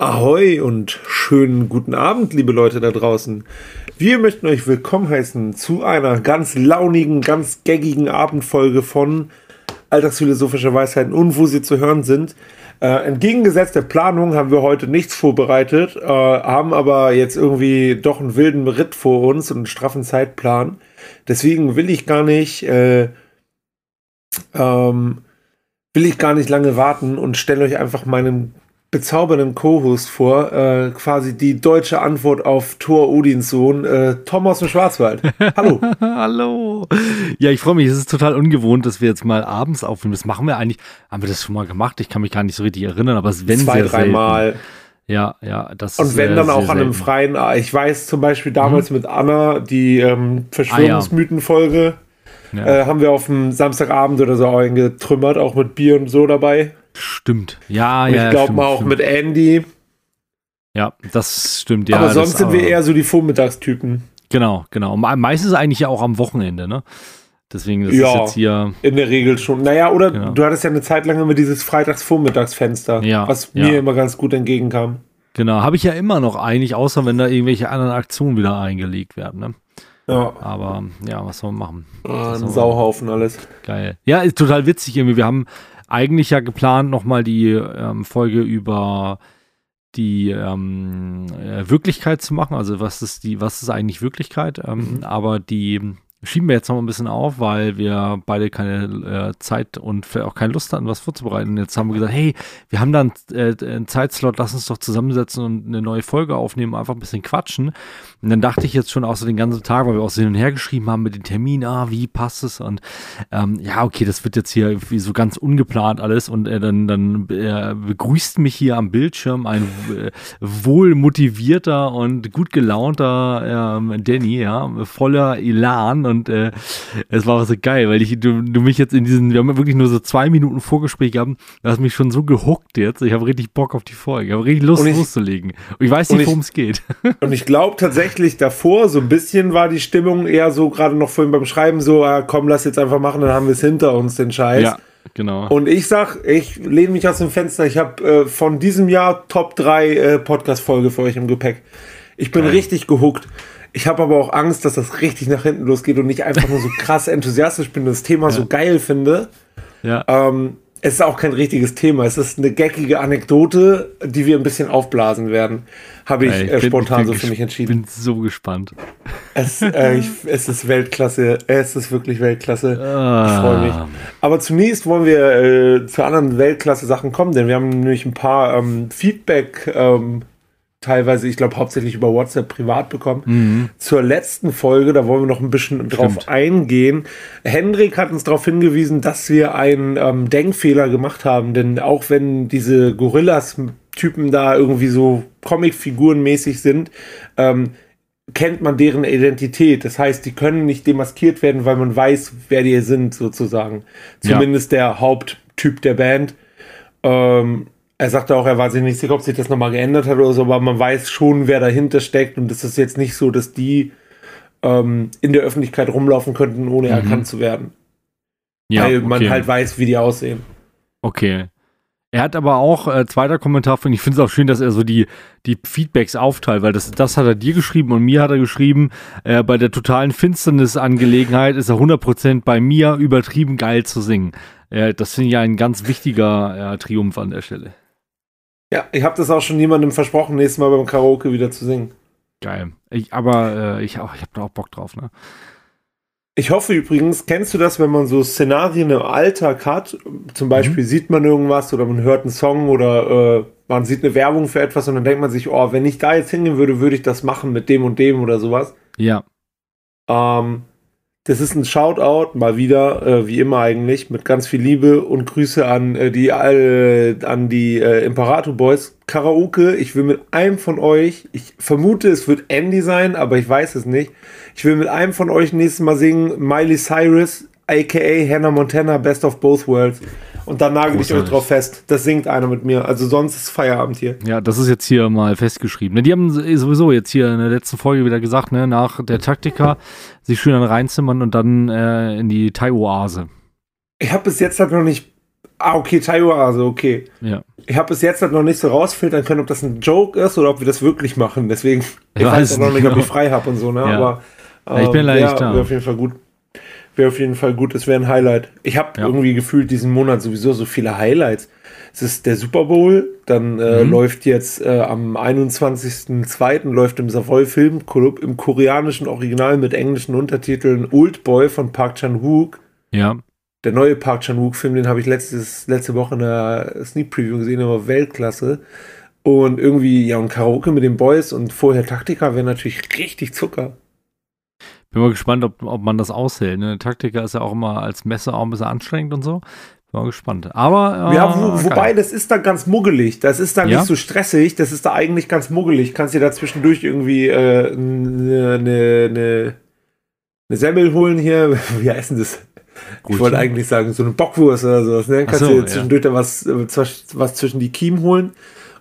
Ahoi und schönen guten Abend, liebe Leute da draußen. Wir möchten euch willkommen heißen zu einer ganz launigen, ganz gaggigen Abendfolge von Alltagsphilosophischer Weisheiten und wo sie zu hören sind. Äh, entgegengesetzt der Planung haben wir heute nichts vorbereitet, äh, haben aber jetzt irgendwie doch einen wilden Ritt vor uns und einen straffen Zeitplan. Deswegen will ich gar nicht, äh, ähm, will ich gar nicht lange warten und stelle euch einfach meinen bezaubernden Co-Host vor, äh, quasi die deutsche Antwort auf Thor Odins Sohn, äh, Tom aus dem Schwarzwald. Hallo. Hallo. Ja, ich freue mich. Es ist total ungewohnt, dass wir jetzt mal abends aufnehmen. Das machen wir eigentlich. Haben wir das schon mal gemacht? Ich kann mich gar nicht so richtig erinnern, aber es wenn Zwei, dreimal. Ja, ja, das Und wenn dann auch an einem freien, ich weiß zum Beispiel damals mhm. mit Anna, die ähm, Verschwörungsmythenfolge, ah, ja. ja. äh, haben wir auf dem Samstagabend oder so eingetrümmert, auch mit Bier und so dabei. Stimmt. Ja, und ja. Ich glaube mal auch stimmt. mit Andy. Ja, das stimmt. Ja, aber sonst sind wir eher so die Vormittagstypen. Genau, genau. Meistens eigentlich ja auch am Wochenende, ne? Deswegen das ja, ist jetzt hier. In der Regel schon. Naja, oder genau. du hattest ja eine Zeit lang immer dieses Freitags-Vormittagsfenster, ja, was mir ja. immer ganz gut entgegenkam. Genau, habe ich ja immer noch eigentlich, außer wenn da irgendwelche anderen Aktionen wieder eingelegt werden, ne? Ja. Aber ja, was soll man machen? Ah, ein Sauhaufen alles. Geil. Ja, ist total witzig irgendwie. Wir haben eigentlich ja geplant, nochmal die ähm, Folge über die ähm, äh, Wirklichkeit zu machen. Also was ist die, was ist eigentlich Wirklichkeit? Ähm, mhm. Aber die schieben wir jetzt noch ein bisschen auf, weil wir beide keine äh, Zeit und auch keine Lust hatten, was vorzubereiten. Jetzt haben wir gesagt, hey, wir haben dann äh, einen Zeitslot, lass uns doch zusammensetzen und eine neue Folge aufnehmen, einfach ein bisschen quatschen. Und dann dachte ich jetzt schon auch so den ganzen Tag, weil wir auch so hin und her geschrieben haben mit den Terminen, ah, wie passt es? Und ähm, ja, okay, das wird jetzt hier wie so ganz ungeplant alles. Und äh, dann, dann äh, begrüßt mich hier am Bildschirm ein äh, wohl motivierter und gut gelaunter ähm, Danny, ja, voller Elan und äh, es war auch so geil, weil ich, du, du mich jetzt in diesen, wir haben wirklich nur so zwei Minuten Vorgespräch gehabt, du hast mich schon so gehuckt jetzt. Ich habe richtig Bock auf die Folge, ich habe richtig Lust ich, loszulegen. Und ich weiß nicht, worum es geht. Und ich glaube tatsächlich davor, so ein bisschen war die Stimmung eher so, gerade noch vorhin beim Schreiben, so, ah, komm, lass jetzt einfach machen, dann haben wir es hinter uns, den Scheiß. Ja. Genau. Und ich sag, ich lehne mich aus dem Fenster. Ich habe äh, von diesem Jahr Top 3 äh, Podcast-Folge für euch im Gepäck. Ich bin Geil. richtig gehuckt. Ich habe aber auch Angst, dass das richtig nach hinten losgeht und nicht einfach nur so krass enthusiastisch bin und das Thema ja. so geil finde. Ja. Ähm, es ist auch kein richtiges Thema. Es ist eine geckige Anekdote, die wir ein bisschen aufblasen werden. Habe ich, ich äh, spontan so für mich entschieden. Ich bin so gespannt. Es, äh, ich, es ist Weltklasse. Es ist wirklich Weltklasse. Ah. Ich freue mich. Aber zunächst wollen wir äh, zu anderen Weltklasse-Sachen kommen, denn wir haben nämlich ein paar ähm, Feedback- ähm, teilweise, ich glaube, hauptsächlich über WhatsApp privat bekommen. Mhm. Zur letzten Folge, da wollen wir noch ein bisschen Stimmt. drauf eingehen. Hendrik hat uns darauf hingewiesen, dass wir einen ähm, Denkfehler gemacht haben, denn auch wenn diese Gorillas-Typen da irgendwie so Comicfigurenmäßig sind, ähm, kennt man deren Identität. Das heißt, die können nicht demaskiert werden, weil man weiß, wer die sind, sozusagen. Zumindest ja. der Haupttyp der Band. Ähm, er sagte auch, er war sich nicht sicher, ob sich das nochmal geändert hat oder so, aber man weiß schon, wer dahinter steckt und es ist jetzt nicht so, dass die ähm, in der Öffentlichkeit rumlaufen könnten, ohne mhm. erkannt zu werden. Ja, Weil okay. man halt weiß, wie die aussehen. Okay. Er hat aber auch, äh, zweiter Kommentar von, ich finde es auch schön, dass er so die, die Feedbacks aufteilt, weil das, das hat er dir geschrieben und mir hat er geschrieben, äh, bei der totalen Finsternis-Angelegenheit ist er 100% bei mir übertrieben geil zu singen. Äh, das finde ich ja ein ganz wichtiger äh, Triumph an der Stelle. Ja, ich habe das auch schon jemandem versprochen, nächstes Mal beim Karaoke wieder zu singen. Geil. Ich, aber äh, ich, auch, ich habe da auch Bock drauf, ne? Ich hoffe übrigens, kennst du das, wenn man so Szenarien im Alltag hat? Zum Beispiel mhm. sieht man irgendwas oder man hört einen Song oder äh, man sieht eine Werbung für etwas und dann denkt man sich, oh, wenn ich da jetzt hingehen würde, würde ich das machen mit dem und dem oder sowas. Ja. Ähm, das ist ein Shoutout, mal wieder, äh, wie immer eigentlich, mit ganz viel Liebe und Grüße an äh, die, äh, an die äh, Imperator Boys. Karaoke, ich will mit einem von euch, ich vermute, es wird Andy sein, aber ich weiß es nicht. Ich will mit einem von euch nächstes Mal singen Miley Cyrus, aka Hannah Montana, Best of Both Worlds. Und dann nagel ich euch drauf fest. Das singt einer mit mir. Also sonst ist Feierabend hier. Ja, das ist jetzt hier mal festgeschrieben. Ne, die haben sowieso jetzt hier in der letzten Folge wieder gesagt, ne, nach der Taktika sich schön dann reinzimmern und dann äh, in die Thai-Oase. Ich habe bis jetzt halt noch nicht Ah, okay, also okay. Ja. Ich habe bis jetzt halt noch nicht so rausfiltern können, ob das ein Joke ist oder ob wir das wirklich machen. Deswegen, ich, weiß auch noch nicht, ob ich frei habe und so, ne? Ja. Aber Ja, ich bin leider nicht da. Auf jeden Fall gut. Wäre auf jeden Fall gut, das wäre ein Highlight. Ich habe Ja. irgendwie gefühlt diesen Monat sowieso so viele Highlights. Es ist der Super Bowl, dann äh, Mhm. läuft jetzt äh, am 21.02. läuft im Savoy Film Club im koreanischen Original mit englischen Untertiteln Old Boy von Park Chan-wook. Ja. Der neue Park Chan-wook-Film, den habe ich letztes, letzte Woche in der Sneak Preview gesehen, aber Weltklasse. Und irgendwie, ja, und Karaoke mit den Boys und vorher Taktika wäre natürlich richtig Zucker. Bin mal gespannt, ob, ob man das aushält. Ne? Taktiker ist ja auch immer als Messe auch ein bisschen anstrengend und so. Bin mal gespannt. Aber. äh, Ja, wo, wobei, das ist da ganz muggelig. Das ist da Ja? nicht so stressig. Das ist da eigentlich ganz muggelig. Kannst dir da zwischendurch irgendwie eine äh, ne, ne, ne, ne Semmel holen hier. Wie heißt denn das? Ich Gut. wollte eigentlich sagen, so eine Bockwurst oder sowas. Ne? Kannst so, dir ja. zwischendurch da was, äh, was zwischen die Kiemen holen.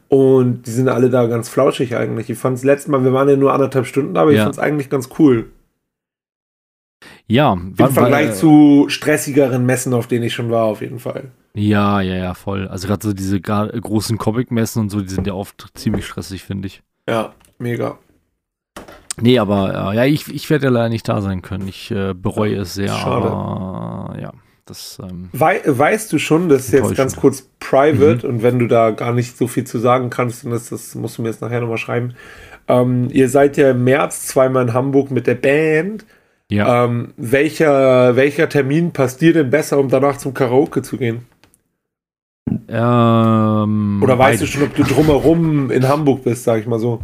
Und die sind alle da ganz flauschig eigentlich. Ich fand es letztes Mal, wir waren ja nur anderthalb Stunden da, aber ich Ja. fand es eigentlich ganz cool. Ja, Im wann- Vergleich wann- zu stressigeren Messen, auf denen ich schon war, auf jeden Fall. Ja, ja, ja, voll. Also gerade so diese großen Comic-Messen und so, die sind ja oft ziemlich stressig, finde ich. Ja, mega. Nee, aber äh, ja, ich, ich werde ja leider nicht da sein können. Ich äh, bereue es sehr, Schade. aber ja, das ähm, Wei weißt du schon, das ist jetzt ganz kurz private und wenn du da gar nicht so viel zu sagen kannst, dann ist das musst du mir jetzt nachher nochmal schreiben. Ähm, ihr seid ja im März zweimal in Hamburg mit der Band. Ja. Ähm, welcher, welcher Termin passt dir denn besser, um danach zum Karaoke zu gehen? ähm, Oder weißt beide. du schon, ob du drumherum in Hamburg bist, sag ich mal so?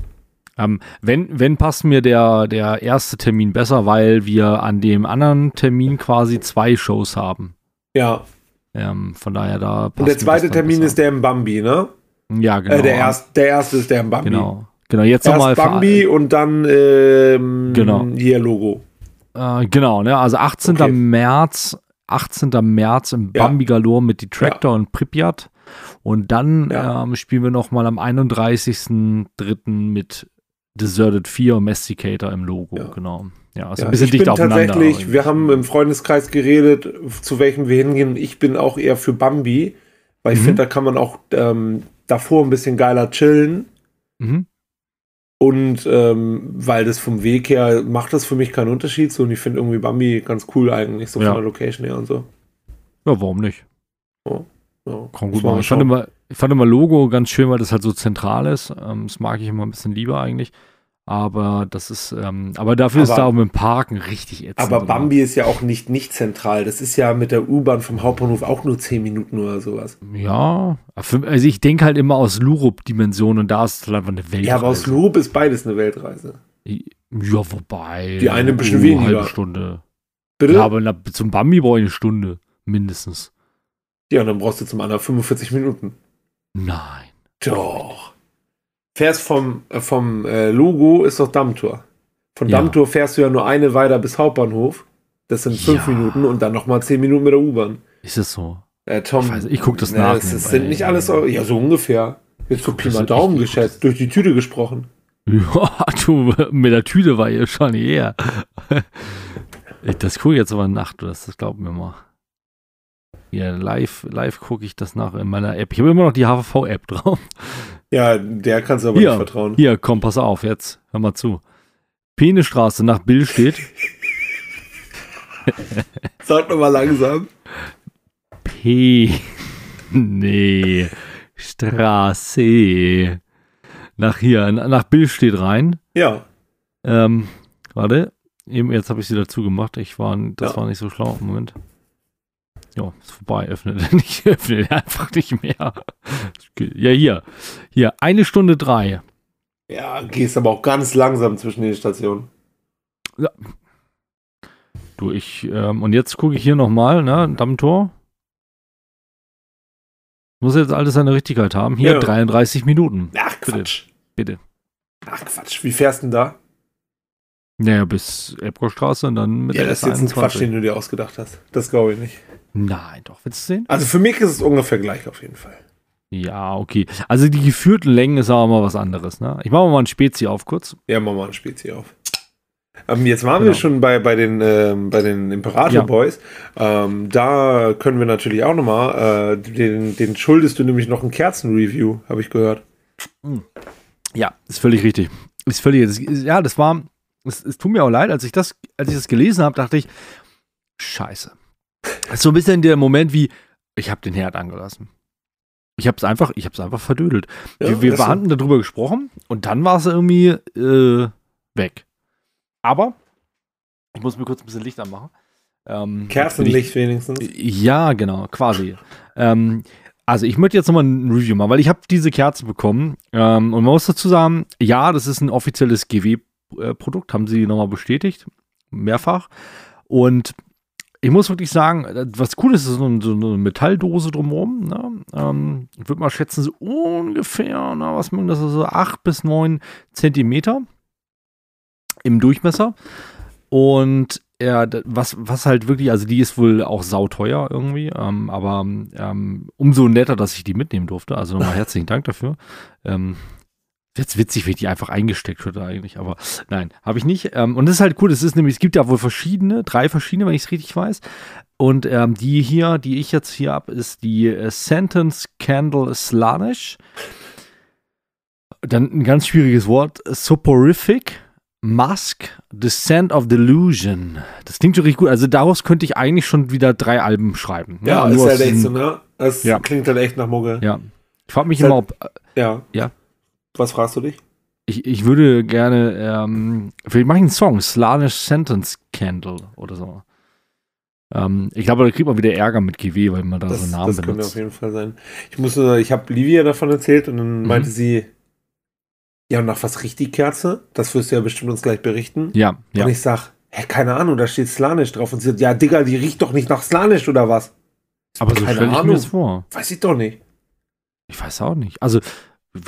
Ähm, wenn, wenn passt mir der, der erste Termin besser, weil wir an dem anderen Termin quasi zwei Shows haben. Ja. Ähm, von daher da passt Und der zweite Termin besser. ist der im Bambi, ne? Ja, genau. Äh, der, erst, der erste ist der im Bambi. Genau. Genau, jetzt Erst nochmal. Bambi und dann ähm, Genau. hier Logo. Äh, genau, ne? Also 18. Okay. März, 18. März im Ja. Bambi Galore mit Detractor und Pripyat. Und dann Ja. ähm, spielen wir nochmal am 31.03. mit Deserted 4 und Masticator im Logo, Ja. genau. Ja, also Ja, ein bisschen ich dicht bin aufeinander. tatsächlich, wir haben im Freundeskreis geredet, zu welchem wir hingehen. Ich bin auch eher für Bambi, weil ich Mhm. finde, da kann man auch ähm, davor ein bisschen geiler chillen. Mhm. Und ähm, weil das vom Weg her macht das für mich keinen Unterschied. So, und ich finde irgendwie Bambi ganz cool eigentlich, so Ja. von der Location her und so. Ja, warum nicht? Ja, Kann muss gut machen. Ich fand, immer, ich fand immer Logo ganz schön, weil das halt so zentral ist. Ähm, das mag ich immer ein bisschen lieber eigentlich. Aber das ist, ähm, aber dafür ist Aber- da um im Parken richtig ätzend. Aber oder? Bambi ist ja auch nicht nicht zentral. Das ist ja mit der U-Bahn vom Hauptbahnhof auch nur 10 Minuten oder sowas. Ja, also ich denke halt immer aus Lurup-Dimensionen und da ist es halt einfach eine Welt. Ja, aber aus Loop ist beides eine Weltreise. Ja, wobei. Die eine ein bisschen oh, weniger. halbe Stunde. Bitte? Ja, aber zum Bambi brauche ich eine Stunde. Mindestens. Ja, und dann brauchst du zum anderen 45 Minuten. Nein. Doch. Fährst vom, äh, vom äh, Logo ist doch Dammtor. Von Ja. Dammtor fährst du ja nur eine weiter bis Hauptbahnhof. Das sind fünf Ja. Minuten und dann nochmal zehn Minuten mit der U-Bahn. Ist es so? Äh, Tom, Ich ich guck das ne, nach nebenbei. sind nicht alles, ja, so ungefähr. Jetzt so Pi das- mal Daumen guck geschätzt, durch die Tüte gesprochen. Ja, du, mit der Tüte war ihr schon eher. Das gucke ich jetzt aber nach, du, das, das glaub mir mal. Ja, live, live gucke ich das nach in meiner App. Ich habe immer noch die HVV-App drauf. Ja, der kannst du aber Hier. nicht vertrauen. Hier, komm, pass auf, jetzt, hör mal zu. Penestraße nach Bill steht. Sag doch mal langsam. P. Nee. Straße. Nach hier, nach Bill steht rein. Ja, Ähm, warte. Eben, jetzt habe ich sie dazu gemacht. Ich war, das Ja. war nicht so schlau. Moment. Ja, ist vorbei. Öffnet nicht. Öffnet einfach nicht mehr. Ja, hier. Hier, eine Stunde drei. ja, gehst aber auch ganz langsam zwischen den Stationen. Du, ich, ähm, und jetzt gucke ich hier nochmal, ne, Dammtor. Muss jetzt alles seine Richtigkeit haben. Hier, Ja. 33 Minuten. Ach, Quatsch. Bitte. Ach, Quatsch. Wie fährst du denn da? Naja, bis Elbgaustraße und dann mit Ja, der das ist jetzt ein Quatsch, S21. den du dir ausgedacht hast. Das glaube ich nicht. Nein, doch, willst du sehen? Also für mich ist es ungefähr gleich auf jeden Fall. Ja, okay. Also die geführten Längen ist aber mal was anderes, ne? Ich mache mal ein Spezi auf kurz. Ja, mach mal ein Spezi auf. Ähm, jetzt waren genau. wir schon bei, bei den, bei den Imperator ja. Boys. Ähm, da können wir natürlich auch nochmal, äh, den, den schuldest du nämlich noch ein Kerzenreview, habe ich gehört. Ja, ist völlig richtig. Ist völlig, das, ja, das war, es, es tut mir auch leid, als ich das, als ich das gelesen habe, dachte ich, scheiße. Das ist so ein bisschen der Moment wie, ich habe den Herd angelassen. Ich habe es einfach, ich habe es einfach verdödelt. Ja, wir wir hatten so. darüber gesprochen und dann war es irgendwie äh, weg. Aber ich muss mir kurz ein bisschen Licht anmachen. Ähm, Kerzenlicht ich, wenigstens. Ja, genau, quasi. ähm, also ich möchte jetzt nochmal ein Review machen, weil ich habe diese Kerze bekommen ähm, und man muss dazu sagen, ja, das ist ein offizielles GW-Produkt, haben sie nochmal bestätigt, mehrfach. Und ich muss wirklich sagen, was cool ist, ist so, eine Metalldose drumherum. Ne? Ähm, ich würde mal schätzen, so ungefähr, na, was man das ist, so 8 bis 9 Zentimeter im Durchmesser. Und ja, was, was halt wirklich, also die ist wohl auch sauteuer irgendwie, ähm, aber ähm, umso netter, dass ich die mitnehmen durfte. Also nochmal herzlichen Dank dafür. Ähm, Jetzt witzig, wie ich die einfach eingesteckt hätte eigentlich, aber nein, habe ich nicht. Ähm, und das ist halt cool, es ist nämlich, es gibt ja wohl verschiedene, drei verschiedene, wenn ich es richtig weiß. Und ähm, die hier, die ich jetzt hier habe, ist die äh, Sentence Candle Slanish. Dann ein ganz schwieriges Wort, Soporific. Musk, Descent of Delusion. Das klingt schon richtig gut. Also daraus könnte ich eigentlich schon wieder drei Alben schreiben. Ne? Ja, ist halt echt so, ne? Das ja. klingt halt echt nach Muggel. Ja. Ich frage mich ist immer, halt, ob. Ja. Ja. Was fragst du dich? Ich, ich würde gerne, ähm, vielleicht mache ich einen Song, Slanish Sentence Candle oder so. Ähm, ich glaube, da kriegt man wieder Ärger mit GW, weil man da das, so Namen das benutzt. Das könnte auf jeden Fall sein. Ich muss ich habe Livia davon erzählt und dann mhm. meinte sie, ja, und nach was riecht die Kerze? Das wirst du ja bestimmt uns gleich berichten. Ja, ja. Und ich sag, hä, keine Ahnung, da steht Slanisch drauf. Und sie sagt, ja, Digga, die riecht doch nicht nach Slanisch oder was? Aber so stelle ich mir das vor. Weiß ich doch nicht. Ich weiß auch nicht. Also,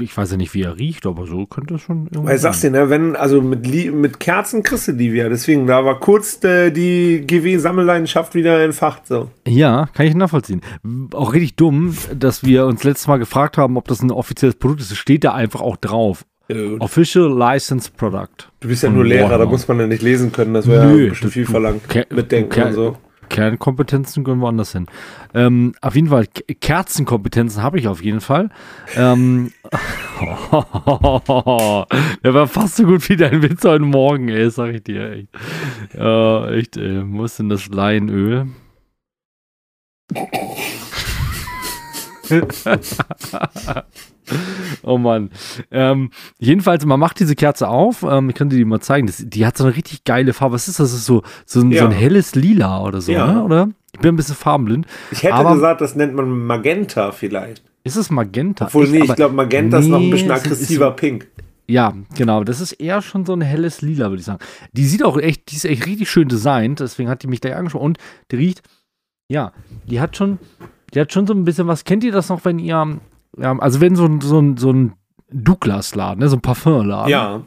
ich weiß ja nicht, wie er riecht, aber so könnte es schon irgendwie. Weil sagst du, ne, wenn, also mit, mit Kerzen kriegst du die wieder. Deswegen, da war kurz äh, die GW-Sammelleidenschaft wieder entfacht, so. Ja, kann ich nachvollziehen. Auch richtig dumm, dass wir uns letztes Mal gefragt haben, ob das ein offizielles Produkt ist. Es steht da einfach auch drauf. Ja, Official License Product. Du bist ja nur Lehrer, Warner. da muss man ja nicht lesen können. Das wäre ja bestimmt viel verlangt. Mitdenken und so. Kernkompetenzen können wir anders hin. Ähm, auf jeden Fall, Kerzenkompetenzen habe ich auf jeden Fall. Ähm, der war fast so gut wie dein Witz heute Morgen, ey, sag ich dir. Echt, äh, echt ey. Wo ist denn das Leinöl? oh Mann. Ähm, jedenfalls, man macht diese Kerze auf. Ähm, ich könnte die mal zeigen. Das, die hat so eine richtig geile Farbe. Was ist das? Das ist so, so, ein, ja. so ein helles Lila oder so, ja. ne? oder? Ich bin ein bisschen farbenblind. Ich hätte aber, gesagt, das nennt man Magenta vielleicht. Ist es Magenta? Obwohl, nee, ich glaube, Magenta nee, ist noch ein bisschen aggressiver ist, Pink. Ja, genau. Das ist eher schon so ein helles Lila, würde ich sagen. Die sieht auch echt, die ist echt richtig schön designt. Deswegen hat die mich da angeschaut. Und die riecht, ja, die hat schon, die hat schon so ein bisschen was. Kennt ihr das noch, wenn ihr ja, also wenn so, so, so ein Douglas-Laden, ne, so ein Parfümladen. Ja.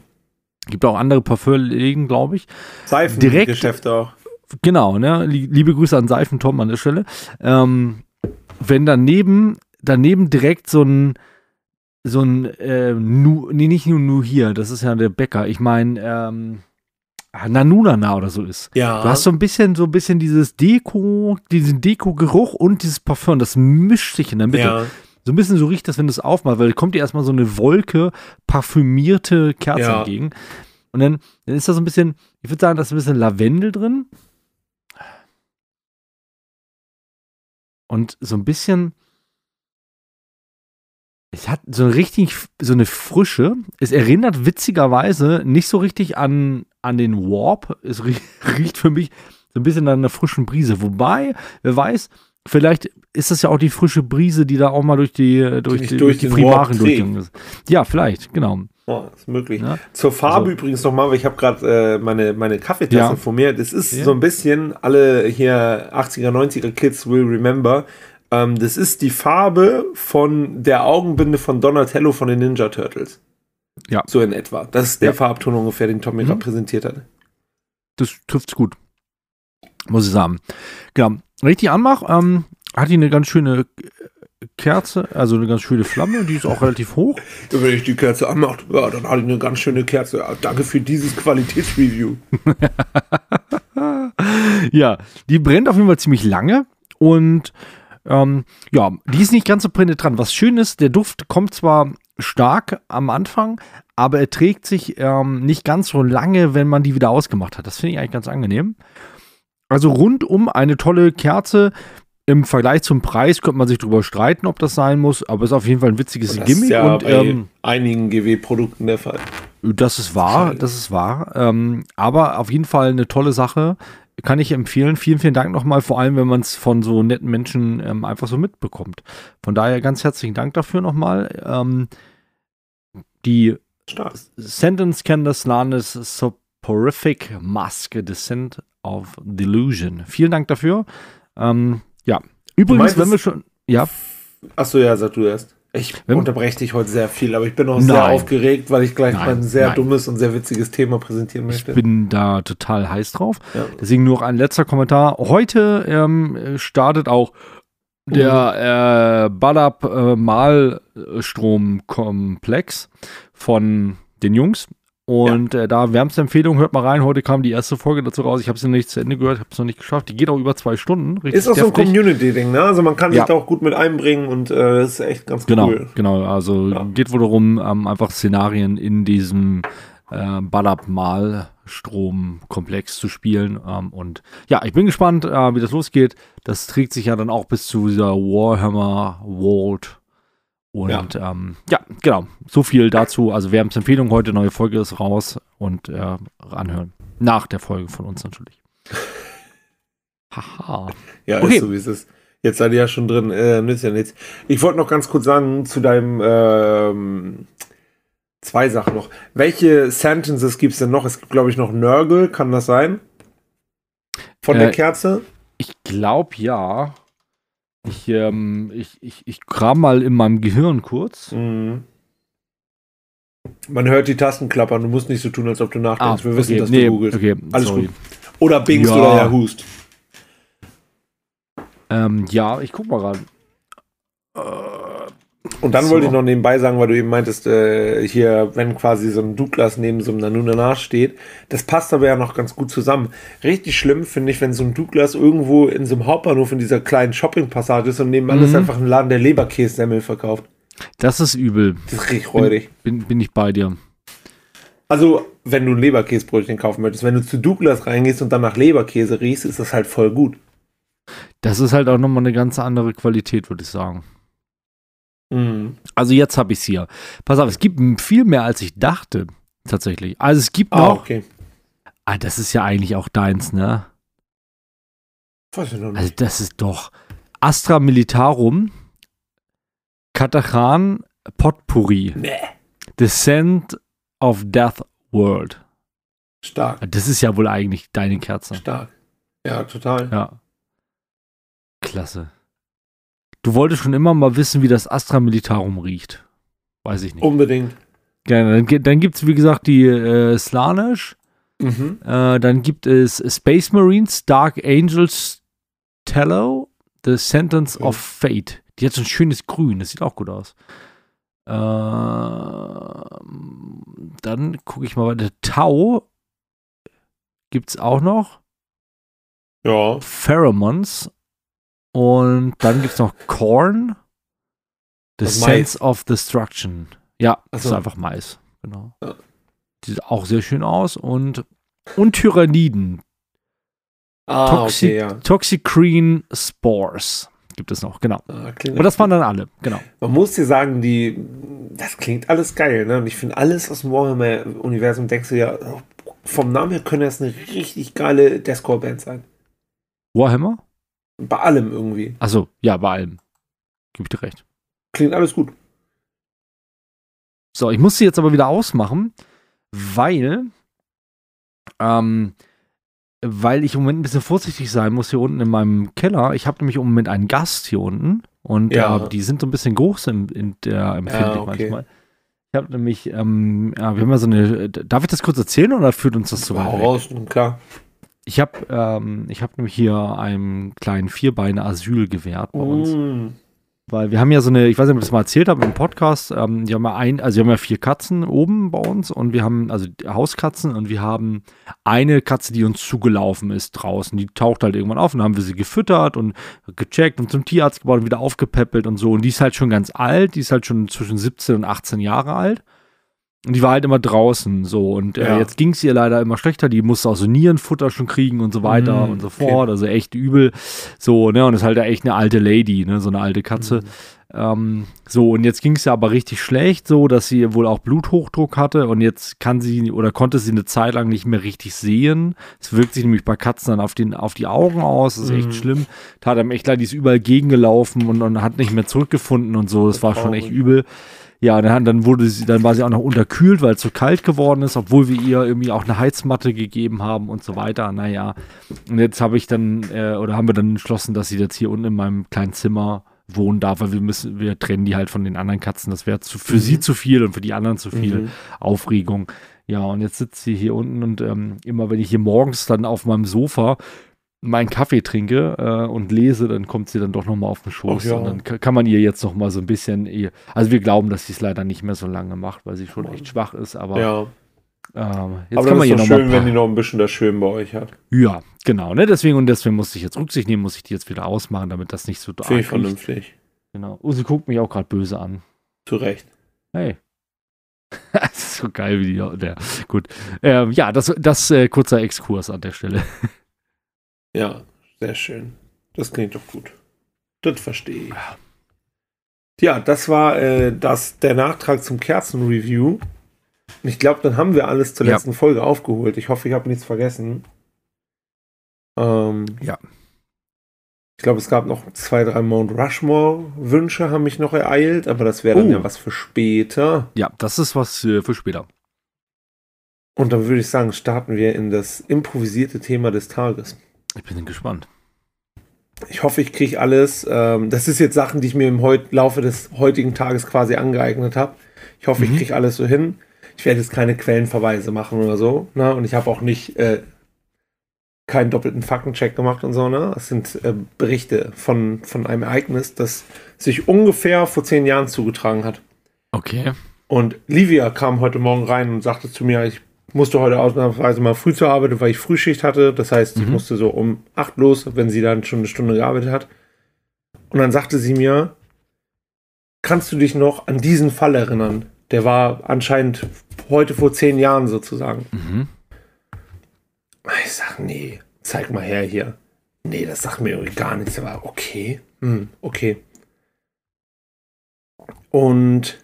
Gibt auch andere Parfümläden, glaube ich. Seifengeschäfte auch. Genau, ne? Liebe Grüße an Seifentom an der Stelle. Ähm, wenn daneben, daneben direkt so ein, so ein, äh, nu, nee, nicht nur, nur hier, das ist ja der Bäcker. Ich meine, ähm, Nanunana oder so ist. Ja. Du hast so ein bisschen, so ein bisschen dieses Deko, diesen Deko-Geruch und dieses Parfüm, das mischt sich in der Mitte. Ja. So ein bisschen so riecht das, wenn du es aufmachst, weil kommt dir erstmal so eine Wolke parfümierte Kerze ja. entgegen. Und dann, dann ist da so ein bisschen, ich würde sagen, da ist ein bisschen Lavendel drin. Und so ein bisschen, es hat so eine richtig, so eine Frische. Es erinnert witzigerweise nicht so richtig an, an den Warp. Es riecht für mich so ein bisschen an einer frischen Brise. Wobei, wer weiß, vielleicht ist das ja auch die frische Brise, die da auch mal durch die, durch die, die, durch die Primaren durchgegangen ist. Ja, vielleicht, genau. Oh, ist möglich. Ja? Zur Farbe also, übrigens nochmal, weil ich habe gerade äh, meine, meine Kaffeetasse ja. vor mir. Das ist ja. so ein bisschen, alle hier 80er, 90er Kids will remember. Ähm, das ist die Farbe von der Augenbinde von Donatello von den Ninja Turtles. Ja. So in etwa. Das ist der Farbton ungefähr, den Tommy mhm. präsentiert hat. Das trifft's gut. Muss ich sagen. Genau richtig anmache, ähm, hat die eine ganz schöne Kerze, also eine ganz schöne Flamme, die ist auch relativ hoch. Wenn ich die Kerze anmache, ja, dann habe ich eine ganz schöne Kerze. Danke für dieses Qualitätsreview. ja, die brennt auf jeden Fall ziemlich lange und ähm, ja, die ist nicht ganz so penetrant. Was schön ist, der Duft kommt zwar stark am Anfang, aber er trägt sich ähm, nicht ganz so lange, wenn man die wieder ausgemacht hat. Das finde ich eigentlich ganz angenehm. Also rundum eine tolle Kerze. Im Vergleich zum Preis könnte man sich darüber streiten, ob das sein muss, aber es ist auf jeden Fall ein witziges das Gimmick. Ist ja und bei ähm, einigen GW-Produkten der Fall. Das ist wahr, das ist wahr. Ähm, aber auf jeden Fall eine tolle Sache. Kann ich empfehlen. Vielen, vielen Dank nochmal, vor allem wenn man es von so netten Menschen ähm, einfach so mitbekommt. Von daher ganz herzlichen Dank dafür nochmal. Ähm, die Stark. Sentence Can des Landes Soporific Mask Descent of Delusion. Vielen Dank dafür. Ähm, ja. Übrigens, wenn wir schon. Ja. Achso, ja, sag du erst. Ich Wenn- unterbreche dich heute sehr viel, aber ich bin auch Nein. sehr aufgeregt, weil ich gleich Nein, mal ein sehr nein. dummes und sehr witziges Thema präsentieren Ich möchte. bin da total heiß drauf. Ja. Deswegen nur ein letzter Kommentar. Heute ähm, startet auch der äh, Badab äh, Malstromkomplex von den Jungs. Und äh, da wärmste Empfehlung, hört mal rein. Heute kam die erste Folge dazu raus. Ich habe sie noch nicht zu Ende gehört, habe es noch nicht geschafft. Die geht auch über zwei Stunden. Richtig Ist auch so ein deftig. Community-Ding, ne? Also man kann Ja. sich da auch gut mit einbringen und äh, das ist echt ganz Genau, cool. genau. Also Ja. geht wohl darum, ähm, einfach Szenarien in diesem äh, Badab-Malstromkomplex zu spielen. Ähm, und ja, ich bin gespannt, äh, wie das losgeht. Das trägt sich ja dann auch bis zu dieser Warhammer World. Und ja, ähm, ja genau. So viel dazu. Also wärmste Empfehlung heute, neue Folge ist raus und äh, anhören. Nach der Folge von uns natürlich. Haha. Ja, Okay. ist so wie es ist. Jetzt seid ihr ja schon drin, äh, nützt ja nichts. Ich wollte noch ganz kurz sagen zu deinem ähm, zwei Sachen noch. Welche Sentences gibt es denn noch? Es gibt, glaube ich, noch Nörgel, kann das sein? Von Äh, der Kerze? Ich glaube ja. Ich, ähm, ich, ich, ich kram mal in meinem Gehirn kurz. Mhm. Man hört die Tasten klappern, du musst nicht so tun, als ob du nachdenkst. Wir wissen, Ah, okay, dass nee, du googelst. Okay, Alles sorry. gut. Oder bingst Ja. oder Yahoost. Ähm, ja, ich guck mal gerade. Und dann So. wollte ich noch nebenbei sagen, weil du eben meintest, äh, hier, wenn quasi so ein Douglas neben so einem Nanunana steht, das passt aber ja noch ganz gut zusammen. Richtig schlimm finde ich, wenn so ein Douglas irgendwo in so einem Hauptbahnhof in dieser kleinen Shoppingpassage ist und nebenan Mhm. ist einfach ein Laden, der Leberkässemmel verkauft. Das ist übel. Das ist richtig räudig. Bin, bin ich bei dir. Also, wenn du ein Leberkäsebrötchen kaufen möchtest, wenn du zu Douglas reingehst und dann nach Leberkäse riechst, ist das halt voll gut. Das ist halt auch nochmal eine ganz andere Qualität, würde ich sagen. Mhm. Also jetzt habe ich es hier. Pass auf, es gibt viel mehr, als ich dachte. Tatsächlich. Also es gibt Ah, noch. okay. Ah, das ist ja eigentlich auch deins, ne? Weiß ich noch nicht. Also das ist doch Astra Militarum, Katachan Potpourri, nee. Descent of Death World. Stark, Das ist ja wohl eigentlich deine Kerze. stark. Ja, total. Ja. Klasse. Du wolltest schon immer mal wissen, wie das Astra Militarum riecht. Weiß ich nicht. Unbedingt. Gerne. Dann, dann gibt es, wie gesagt, die äh, Slanish. Mhm. Äh, dann gibt es Space Marines, Dark Angels, Tello, The Sentence Okay. of Fate. Die hat so ein schönes Grün, das sieht auch gut aus. Äh, dann gucke ich mal weiter. Tau gibt es auch noch. Ja. Pheromones. Und dann gibt es noch Korn. The Das Sense of Destruction. Ja, das Ach ist so. einfach Mais. Genau. Ja. Sieht auch sehr schön aus. Und, und Tyranniden. Ah, Toxi okay, ja. Toxicrine Spores gibt es noch, genau. Ah, Und das waren dann alle, genau. Man muss dir sagen, die, das klingt alles geil, ne? Und ich finde, alles aus dem Warhammer-Universum denkst du ja, vom Namen her könnte das eine richtig geile Deathcore-Band sein. Warhammer? Bei allem irgendwie. Achso, ja, bei allem. Gebe ich dir recht. Klingt alles gut. So, ich muss sie jetzt aber wieder ausmachen, weil, ähm, weil ich im Moment ein bisschen vorsichtig sein muss hier unten in meinem Keller. Ich habe nämlich im Moment einen Gast hier unten und Ja. äh, die sind so ein bisschen groß in, in der Empfindung Ja, okay. manchmal. Ich habe nämlich, ähm, ja, wir haben ja so eine, darf ich das kurz erzählen oder führt uns das zu weit? Raus, klar. Ich habe ähm, ich hab nämlich hier einem kleinen Vierbeiner Asyl gewährt bei uns. Mm. Weil wir haben ja so eine, ich weiß nicht, ob ich das mal erzählt habe im Podcast, ähm, die haben ja ein, also wir haben ja vier Katzen oben bei uns und wir haben, also Hauskatzen und wir haben eine Katze, die uns zugelaufen ist draußen. Die taucht halt irgendwann auf und dann haben wir sie gefüttert und gecheckt und zum Tierarzt gebaut und wieder aufgepäppelt und so. Und die ist halt schon ganz alt, die ist halt schon zwischen 17 und 18 Jahre alt. Und die war halt immer draußen so. Und äh, ja. jetzt ging es ihr leider immer schlechter. Die musste auch so Nierenfutter schon kriegen und so weiter mhm, und so fort. Okay. Also echt übel. So, ne? Und ist halt echt eine alte Lady, ne? So eine alte Katze. Mhm. Ähm, so, und jetzt ging es ja aber richtig schlecht, so dass sie wohl auch Bluthochdruck hatte und jetzt kann sie oder konnte sie eine Zeit lang nicht mehr richtig sehen. Es wirkt sich nämlich bei Katzen dann auf, den, auf die Augen aus, das ist mhm. echt schlimm. Tat einem echt leid, die ist überall gegengelaufen und, und hat nicht mehr zurückgefunden und so. Das war schon echt übel. Ja, dann, dann wurde sie, dann war sie auch noch unterkühlt, weil es zu kalt geworden ist, obwohl wir ihr irgendwie auch eine Heizmatte gegeben haben und so weiter. Naja, und jetzt habe ich dann, äh, oder haben wir dann entschlossen, dass sie jetzt hier unten in meinem kleinen Zimmer wohnen darf, weil wir müssen, wir trennen die halt von den anderen Katzen. Das wäre für mhm. sie zu viel und für die anderen zu viel mhm. Aufregung. Ja, und jetzt sitzt sie hier unten und ähm, immer wenn ich hier morgens dann auf meinem Sofa meinen Kaffee trinke äh, und lese, dann kommt sie dann doch nochmal auf den Schoß. Ja. Und dann kann man ihr jetzt nochmal so ein bisschen, also wir glauben, dass sie es leider nicht mehr so lange macht, weil sie schon echt schwach ist, aber ja. ähm, jetzt aber kann man ist doch schön, wenn die noch ein bisschen das Schön bei euch hat. Ja, genau, ne? Deswegen und deswegen muss ich jetzt Rücksicht nehmen, muss ich die jetzt wieder ausmachen, damit das nicht so Finde ich vernünftig. Genau. Oh, sie guckt mich auch gerade böse an. Zu Recht. Hey. das ist so geil, wie die. Der, gut. Ähm, ja, das, das äh, kurzer Exkurs an der Stelle. Ja, sehr schön. Das klingt doch gut. Das verstehe ich. Ja, das war äh, das, der Nachtrag zum Kerzenreview. Ich glaube, dann haben wir alles zur ja. letzten Folge aufgeholt. Ich hoffe, ich habe nichts vergessen. Ähm, ja. Ich glaube, es gab noch zwei, drei Mount Rushmore-Wünsche, haben mich noch ereilt, aber das wäre dann oh. ja was für später. Ja, das ist was äh, für später. Und dann würde ich sagen, starten wir in das improvisierte Thema des Tages. Ich bin gespannt. Ich hoffe, ich kriege alles. Ähm, das ist jetzt Sachen, die ich mir im Laufe des heutigen Tages quasi angeeignet habe. Ich hoffe, mhm. ich kriege alles so hin. Ich werde jetzt keine Quellenverweise machen oder so. Ne? Und ich habe auch nicht äh, keinen doppelten Faktencheck gemacht und so. Ne? Das sind äh, Berichte von, von einem Ereignis, das sich ungefähr vor zehn Jahren zugetragen hat. Okay. Und Livia kam heute Morgen rein und sagte zu mir, ich musste heute ausnahmsweise mal früh zur Arbeit, weil ich Frühschicht hatte. Das heißt, mhm. ich musste so um acht los, wenn sie dann schon eine Stunde gearbeitet hat. Und dann sagte sie mir, kannst du dich noch an diesen Fall erinnern? Der war anscheinend heute vor zehn Jahren sozusagen. Mhm. Ich sag, nee, zeig mal her hier. Nee, das sagt mir irgendwie gar nichts. Aber okay, hm, okay. Und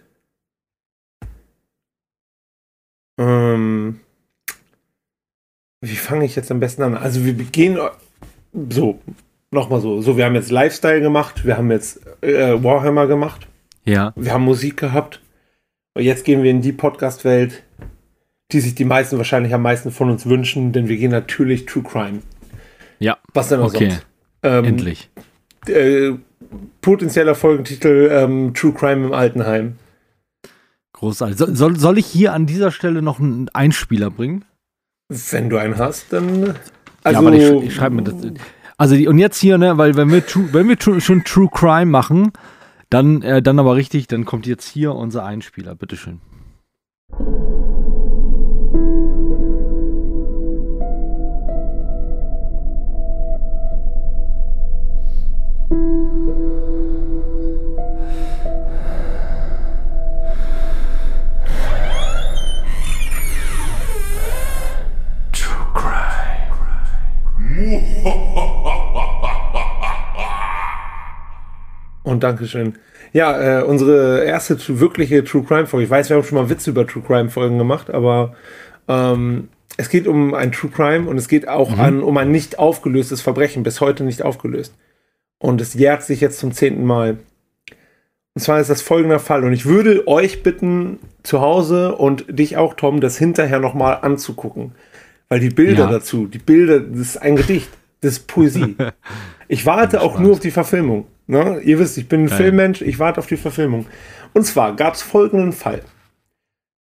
ähm, wie fange ich jetzt am besten an? Also wir gehen so, nochmal so, so, wir haben jetzt Lifestyle gemacht, wir haben jetzt äh, Warhammer gemacht. Ja. Wir haben Musik gehabt. Und jetzt gehen wir in die Podcast-Welt, die sich die meisten wahrscheinlich am meisten von uns wünschen, denn wir gehen natürlich True Crime. Ja. Was denn auch okay. sonst? Ähm, Endlich. Äh, potenzieller Folgentitel ähm, True Crime im Altenheim. Großartig. So, soll, soll ich hier an dieser Stelle noch einen Einspieler bringen? Wenn du einen hast, dann. Also, ja, aber ich, ich schreibe mir das. Also, die, und jetzt hier, ne, weil wenn wir, wenn wir schon True Crime machen, dann, äh, dann aber richtig, dann kommt jetzt hier unser Einspieler. Bitteschön. Und Dankeschön. Ja, äh, unsere erste wirkliche True Crime Folge. Ich weiß, wir haben schon mal Witze über True Crime Folgen gemacht, aber ähm, es geht um ein True Crime und es geht auch mhm. an, um ein nicht aufgelöstes Verbrechen, bis heute nicht aufgelöst. Und es jährt sich jetzt zum zehnten Mal. Und zwar ist das folgender Fall. Und ich würde euch bitten, zu Hause und dich auch, Tom, das hinterher nochmal anzugucken. Weil die Bilder ja. dazu, die Bilder, das ist ein Gedicht, das ist Poesie. Ich warte auch nur auf die Verfilmung. Ne? Ihr wisst, ich bin ein Geil. Filmmensch, ich warte auf die Verfilmung. Und zwar gab es folgenden Fall.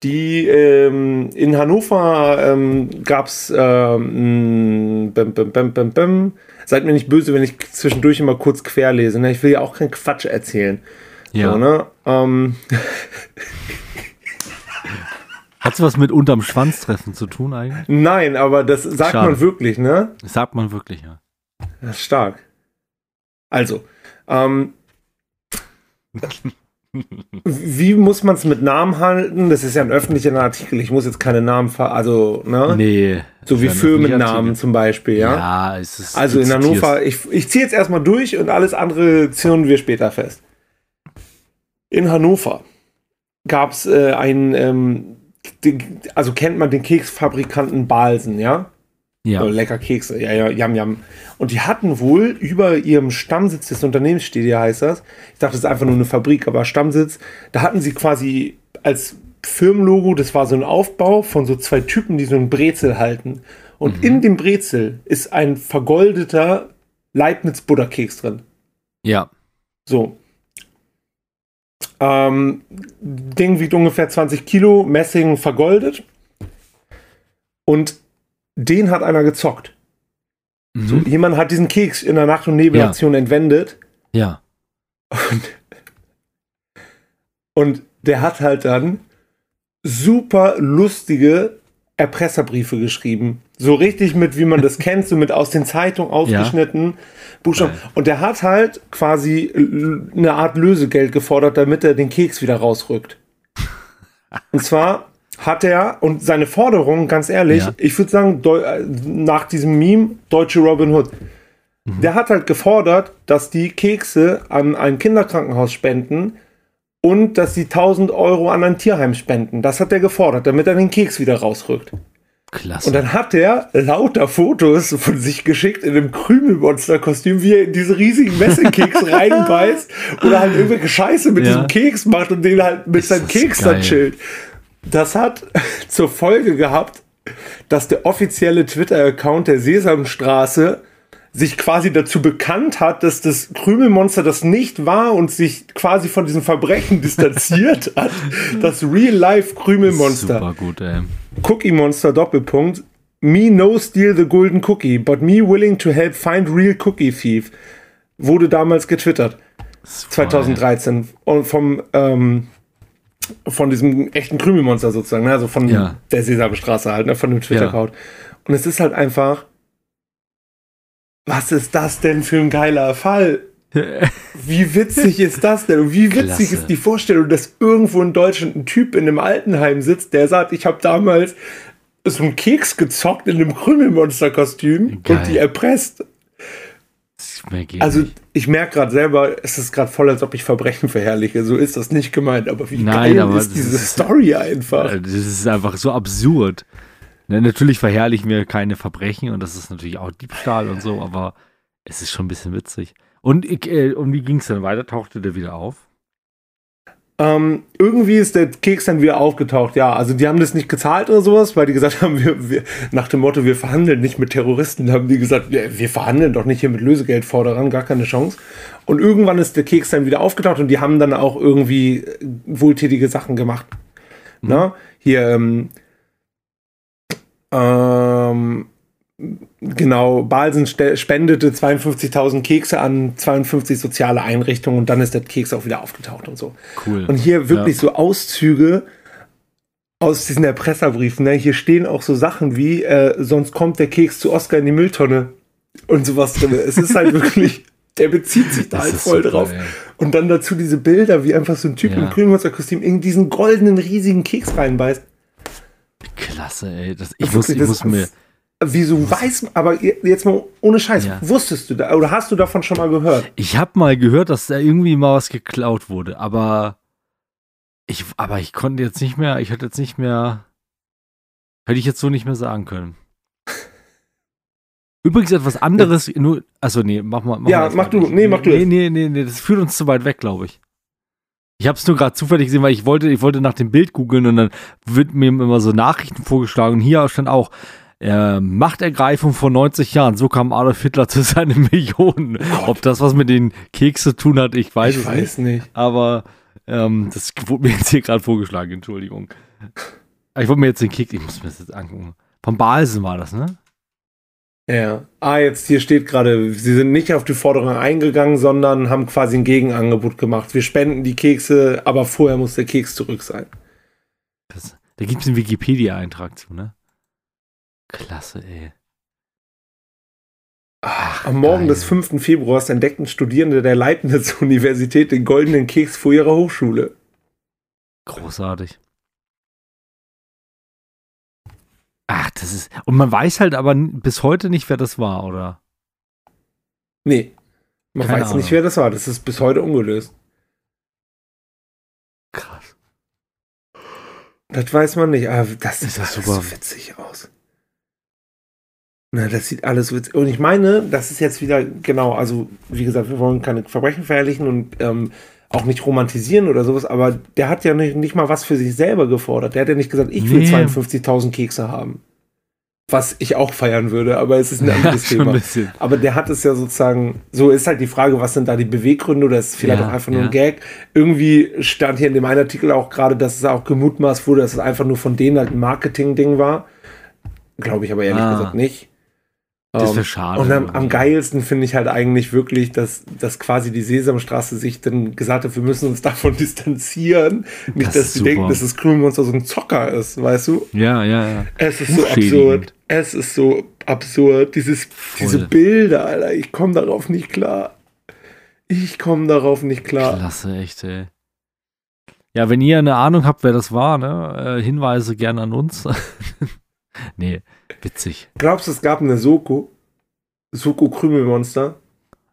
Die ähm, in Hannover ähm, gab es ähm, bim, bim, bim, bim. Seid mir nicht böse, wenn ich zwischendurch immer kurz querlese. Ne? Ich will ja auch keinen Quatsch erzählen. Ja. So, ne? ähm, Hat es was mit unterm Schwanztreffen zu tun eigentlich? nein, aber das sagt Schade. man wirklich, ne? Das sagt man wirklich, ja. Das ist stark. Also, ähm, wie muss man es mit Namen halten? Das ist ja ein öffentlicher Artikel. Ich muss jetzt keine Namen ver... Also, ne? Nee. so wie Firmennamen zum Beispiel, ja? Ja, es ist. Also in zitierst. Hannover, ich, ich ziehe jetzt erstmal durch und alles andere ziehen wir später fest. In Hannover gab es äh, einen, ähm, den, also kennt man den Keksfabrikanten Balsen, ja? Ja. Lecker Kekse, ja, ja, jam, jam. Und die hatten wohl über ihrem Stammsitz des Unternehmens, steht hier, heißt das. Ich dachte, das ist einfach nur eine Fabrik, aber Stammsitz. Da hatten sie quasi als Firmenlogo, das war so ein Aufbau von so zwei Typen, die so ein Brezel halten. Und in dem Brezel ist ein vergoldeter Leibniz-Butterkeks drin. Ja. So. Ähm, Ding wiegt ungefähr 20 Kilo, Messing vergoldet. Und den hat einer gezockt. So, Mhm. jemand hat diesen Keks in der Nacht- und Nebelaktion entwendet Ja. und der hat halt dann super lustige Erpresserbriefe geschrieben. So richtig mit, wie man das kennt, so mit aus den Zeitungen ausgeschnitten Buchstaben. Und der hat halt quasi eine Art Lösegeld gefordert, damit er den Keks wieder rausrückt. Und zwar hat er, und seine Forderung, ganz ehrlich, Ja. ich würde sagen, äh, nach diesem Meme, deutsche Robin Hood, der hat halt gefordert, dass die Kekse an ein Kinderkrankenhaus spenden und dass sie 1000 Euro an ein Tierheim spenden. Das hat er gefordert, damit er den Keks wieder rausrückt. Klasse. Und dann hat er lauter Fotos von sich geschickt in einem Krümelmonster-Kostüm, wie er in diese riesigen Messingkeks reinbeißt oder halt irgendwelche Scheiße mit Ja. diesem Keks macht und den halt mit seinem Keks geil. dann chillt. Das hat zur Folge gehabt, dass der offizielle Twitter-Account der Sesamstraße sich quasi dazu bekannt hat, dass das Krümelmonster das nicht war und sich quasi von diesem Verbrechen distanziert hat. Das Real-Life-Krümelmonster. Super gut, ey. Cookie Monster Doppelpunkt. Me no steal the golden cookie, but me willing to help find real cookie thief. Wurde damals getwittert. Super, 2013. Und vom, ähm, von diesem echten Krümelmonster sozusagen, ne? also von Ja. der Sesamstraße halt, ne? von dem Twitter-Account. Und es ist halt einfach, was ist das denn für ein geiler Fall? Wie witzig ist das denn? Und wie witzig Klasse. ist die Vorstellung, dass irgendwo in Deutschland ein Typ in einem Altenheim sitzt, der sagt, ich habe damals so einen Keks gezockt in einem Krümelmonster-Kostüm und die erpresst. Mehr geht Also ich merke gerade selber, es ist gerade voll, als ob ich Verbrechen verherrliche. So ist das nicht gemeint, aber wie Nein, geil aber ist diese ist- Story einfach. Äh, Das ist einfach so absurd. Ne, natürlich verherrlichen wir keine Verbrechen und das ist natürlich auch Diebstahl und so, aber es ist schon ein bisschen witzig. Und, ich, äh, und wie ging es dann weiter? Tauchte der wieder auf? Ähm, irgendwie ist der Keks dann wieder aufgetaucht, ja. Also die haben das nicht gezahlt oder sowas, weil die gesagt haben, wir, wir nach dem Motto, wir verhandeln nicht mit Terroristen, haben die gesagt, ja, wir verhandeln doch nicht hier mit Lösegeldforderern, gar keine Chance. Und irgendwann ist der Keks dann wieder aufgetaucht und die haben dann auch irgendwie äh, wohltätige Sachen gemacht. Na, hier, ähm, ähm, genau, Balsen spendete 52.000 Kekse an 52 soziale Einrichtungen und dann ist der Keks auch wieder aufgetaucht und so. Cool. Und hier wirklich so Auszüge aus diesen Erpresserbriefen. Ne? Hier stehen auch so Sachen wie, äh, sonst kommt der Keks zu Oscar in die Mülltonne und sowas drin. Es ist halt wirklich, der bezieht sich da Das halt voll super, drauf. ey. Und dann dazu diese Bilder, wie einfach so ein Typ Ja. im Grünmonsterkostüm in diesen goldenen, riesigen Keks reinbeißt. Klasse, ey. Das, ich Das muss, ich muss mir. Wieso weiß man, aber jetzt mal ohne Scheiß, Ja. wusstest du da, oder hast du davon schon mal gehört? Ich habe mal gehört, dass da irgendwie mal was geklaut wurde, aber ich, aber ich konnte jetzt nicht mehr, ich hätte jetzt nicht mehr, hätte ich jetzt so nicht mehr sagen können. Übrigens etwas anderes, nur, also nee, mach mal. Ja, erst mach mal. du, nee, mach du Nee, nee, nee, nee, das führt uns zu weit weg, glaube ich. Ich habe es nur gerade zufällig gesehen, weil ich wollte, ich wollte nach dem Bild googeln und dann wird mir immer so Nachrichten vorgeschlagen und hier stand auch äh, Machtergreifung vor 90 Jahren. So kam Adolf Hitler zu seinen Millionen. Ob das was mit den Keks zu tun hat, ich weiß ich es weiß nicht. nicht. Aber ähm, das wurde mir jetzt hier gerade vorgeschlagen, Entschuldigung. Ich wollte mir jetzt den Kick, ich muss mir das jetzt angucken. Von Balsen war das, ne? Ja. Ah, jetzt hier steht gerade, sie sind nicht auf die Forderung eingegangen, sondern haben quasi ein Gegenangebot gemacht. Wir spenden die Kekse, aber vorher muss der Keks zurück sein. Das, da gibt es einen Wikipedia-Eintrag zu, ne? Klasse, ey. Ach, Am Morgen geil. des 5. Februars entdeckten Studierende der Leibniz-Universität den goldenen Keks vor ihrer Hochschule. Großartig. Ach, das ist. Und man weiß halt aber bis heute nicht, wer das war, oder? Nee. Man Keine weiß Ahnung. nicht, wer das war. Das ist bis heute ungelöst. Krass. Das weiß man nicht, aber das ist sieht das super witzig aus. Na, das sieht alles witzig. Und ich meine, das ist jetzt wieder, genau, also wie gesagt, wir wollen keine Verbrechen verherrlichen und ähm, auch nicht romantisieren oder sowas, aber der hat ja nicht, nicht mal was für sich selber gefordert. Der hat ja nicht gesagt, ich will nee. 52.000 Kekse haben. Was ich auch feiern würde, aber es ist ein anderes ja, Thema. Ein aber der hat es ja sozusagen, so ist halt die Frage, was sind da die Beweggründe oder ist es vielleicht ja, auch einfach nur ja. ein Gag. Irgendwie stand hier in dem einen Artikel auch gerade, dass es auch gemutmaßt wurde, dass es einfach nur von denen halt ein Marketing-Ding war. Glaube ich aber ehrlich ah. gesagt nicht. Das wäre ähm, schade. Und am, am geilsten finde ich halt eigentlich wirklich, dass, dass quasi die Sesamstraße sich dann gesagt hat, wir müssen uns davon distanzieren. Nicht, das dass sie denken, dass das Krümelmonster so ein Zocker ist, weißt du? Ja, ja, ja. Es ist so absurd. Es ist so absurd. Dieses, diese Bilder, Alter. Ich komme darauf nicht klar. Ich komme darauf nicht klar. Klasse, echt, ey. Ja, wenn ihr eine Ahnung habt, wer das war, ne, äh, Hinweise gerne an uns. nee, Witzig. Glaubst du, es gab eine Soko? Soko Krümelmonster?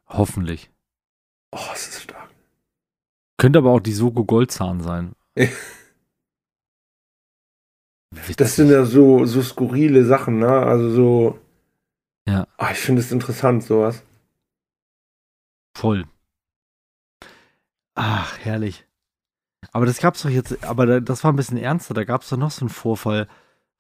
Hoffentlich. Oh, es ist stark. Könnte aber auch die Soko Goldzahn sein. das sind ja so, so skurrile Sachen, ne? Also so. Ja. Oh, ich finde es interessant, sowas. Voll. Ach, herrlich. Aber das gab's doch jetzt, aber das war ein bisschen ernster. Da gab es doch noch so einen Vorfall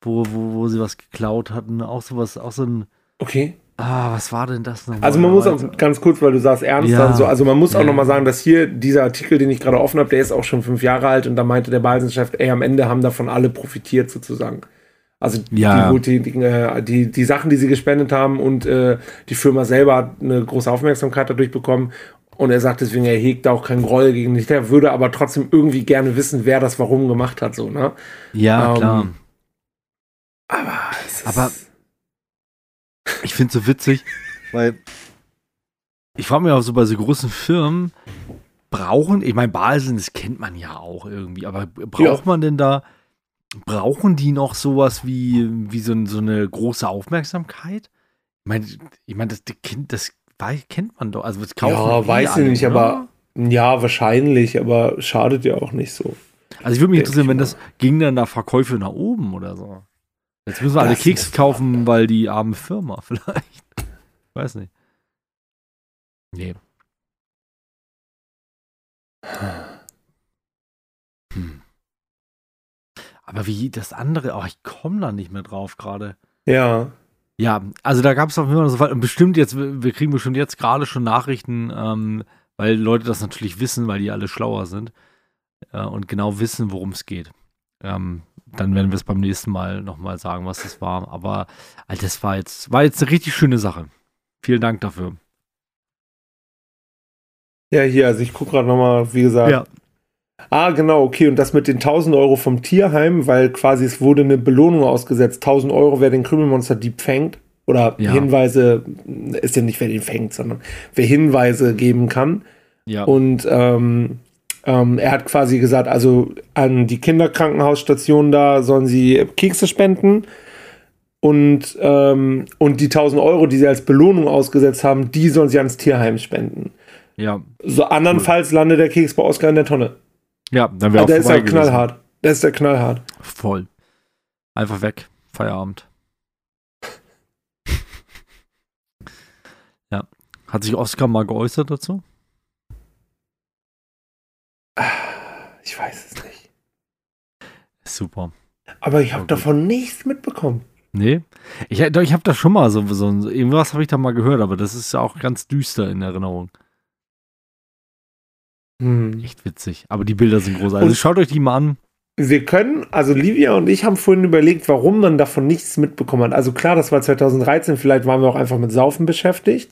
wo, wo, wo sie was geklaut hatten. Auch sowas, auch so ein. Okay. Ah, was war denn das nochmal? Also man muss auch ganz kurz, weil du sagst ernst, ja. so, also man muss auch ja. nochmal sagen, dass hier dieser Artikel, den ich gerade offen habe, der ist auch schon fünf Jahre alt und da meinte der Balsenchef, ey, am Ende haben davon alle profitiert sozusagen. Also ja. die, die, äh, die, die, Sachen, die sie gespendet haben und äh, die Firma selber hat eine große Aufmerksamkeit dadurch bekommen. Und er sagt deswegen, er hegt da auch keinen Groll gegen dich. Der würde aber trotzdem irgendwie gerne wissen, wer das warum gemacht hat, so, ne? Ja, ähm, klar. Aber, aber ich finde es so witzig, weil ich frage mich auch so bei so großen Firmen, brauchen, ich meine, Balsen, das kennt man ja auch irgendwie, aber braucht ja. man denn da, brauchen die noch sowas wie, wie so, so eine große Aufmerksamkeit? Ich meine, ich meine, das Kind, das kennt man doch. Also das kaufen Ja, weiß ich nicht, oder? aber ja, wahrscheinlich, aber schadet ja auch nicht so. Also ich würde mich interessieren, wenn das ging dann da Verkäufe nach oben oder so. Jetzt müssen wir alle Kekse kaufen, weil die arme Firma vielleicht. Weiß nicht. Nee. Hm. Aber wie das andere, oh, ich komme da nicht mehr drauf gerade. Ja. Ja, also da gab es auf jeden Fall so und bestimmt jetzt, wir kriegen bestimmt jetzt gerade schon Nachrichten, ähm, weil Leute das natürlich wissen, weil die alle schlauer sind äh, und genau wissen, worum es geht. Ähm, dann werden wir es beim nächsten Mal nochmal sagen, was das war. Aber also das war jetzt, war jetzt eine richtig schöne Sache. Vielen Dank dafür. Ja, hier, also ich gucke gerade nochmal, wie gesagt. Ja. Ah, genau, okay. Und das mit den 1000 Euro vom Tierheim, weil quasi es wurde eine Belohnung ausgesetzt. 1000 Euro, wer den Krümelmonster-Dieb fängt. Oder ja. Hinweise, ist ja nicht, wer den fängt, sondern wer Hinweise geben kann. Ja. Und ähm, ähm, er hat quasi gesagt, also an die Kinderkrankenhausstation da sollen sie Kekse spenden. Und, ähm, und die 1000 Euro, die sie als Belohnung ausgesetzt haben, die sollen sie ans Tierheim spenden. Ja. So andernfalls cool. landet der Keks bei Oscar in der Tonne. Ja, dann wäre auch Der ist ja knallhart. Der ist ja knallhart. Voll. Einfach weg. Feierabend. ja. Hat sich Oscar mal geäußert dazu? Ich weiß es nicht. Super. Aber ich habe davon nichts mitbekommen. Nee. Ich, ich habe das schon mal so, so irgendwas habe ich da mal gehört, aber das ist ja auch ganz düster in Erinnerung. Hm. Echt witzig. Aber die Bilder sind großartig. Also schaut euch die mal an. wir können, also Livia und ich haben vorhin überlegt, warum man davon nichts mitbekommen hat. Also klar, das war 2013, vielleicht waren wir auch einfach mit Saufen beschäftigt.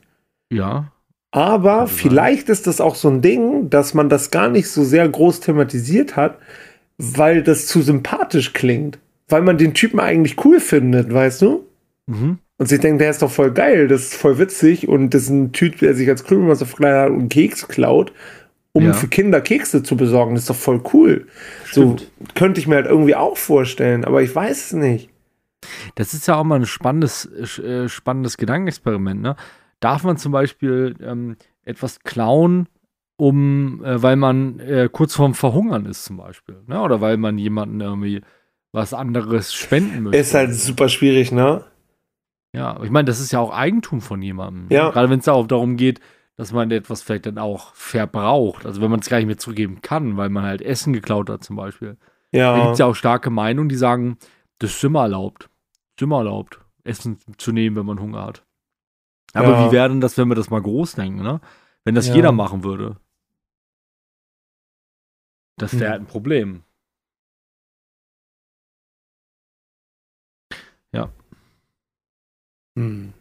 Ja. Aber vielleicht ist das auch so ein Ding, dass man das gar nicht so sehr groß thematisiert hat, weil das zu sympathisch klingt. Weil man den Typen eigentlich cool findet, weißt du? Mhm. Und sich denkt, der ist doch voll geil, das ist voll witzig und das ist ein Typ, der sich als Krümelmaster verkleidet hat und Keks klaut, um ja. für Kinder Kekse zu besorgen. Das ist doch voll cool. Stimmt. So könnte ich mir halt irgendwie auch vorstellen, aber ich weiß es nicht. Das ist ja auch mal ein spannendes, äh, spannendes Gedankenexperiment, ne? Darf man zum Beispiel ähm, etwas klauen, um, äh, weil man äh, kurz vorm Verhungern ist, zum Beispiel, ne? Oder weil man jemanden irgendwie was anderes spenden möchte. Ist halt super schwierig, ne? Ja, ich meine, das ist ja auch Eigentum von jemandem. Ja. Gerade wenn es auch darum geht, dass man etwas vielleicht dann auch verbraucht. Also wenn man es gar nicht mehr zurückgeben kann, weil man halt Essen geklaut hat zum Beispiel. Ja. Da gibt es ja auch starke Meinungen, die sagen, das ist immer erlaubt. Das ist immer erlaubt, Essen zu nehmen, wenn man Hunger hat. Aber ja. wie wäre denn das, wenn wir das mal groß denken, ne? Wenn das ja. jeder machen würde? Das wäre hm. halt ein Problem. Ja. Hm.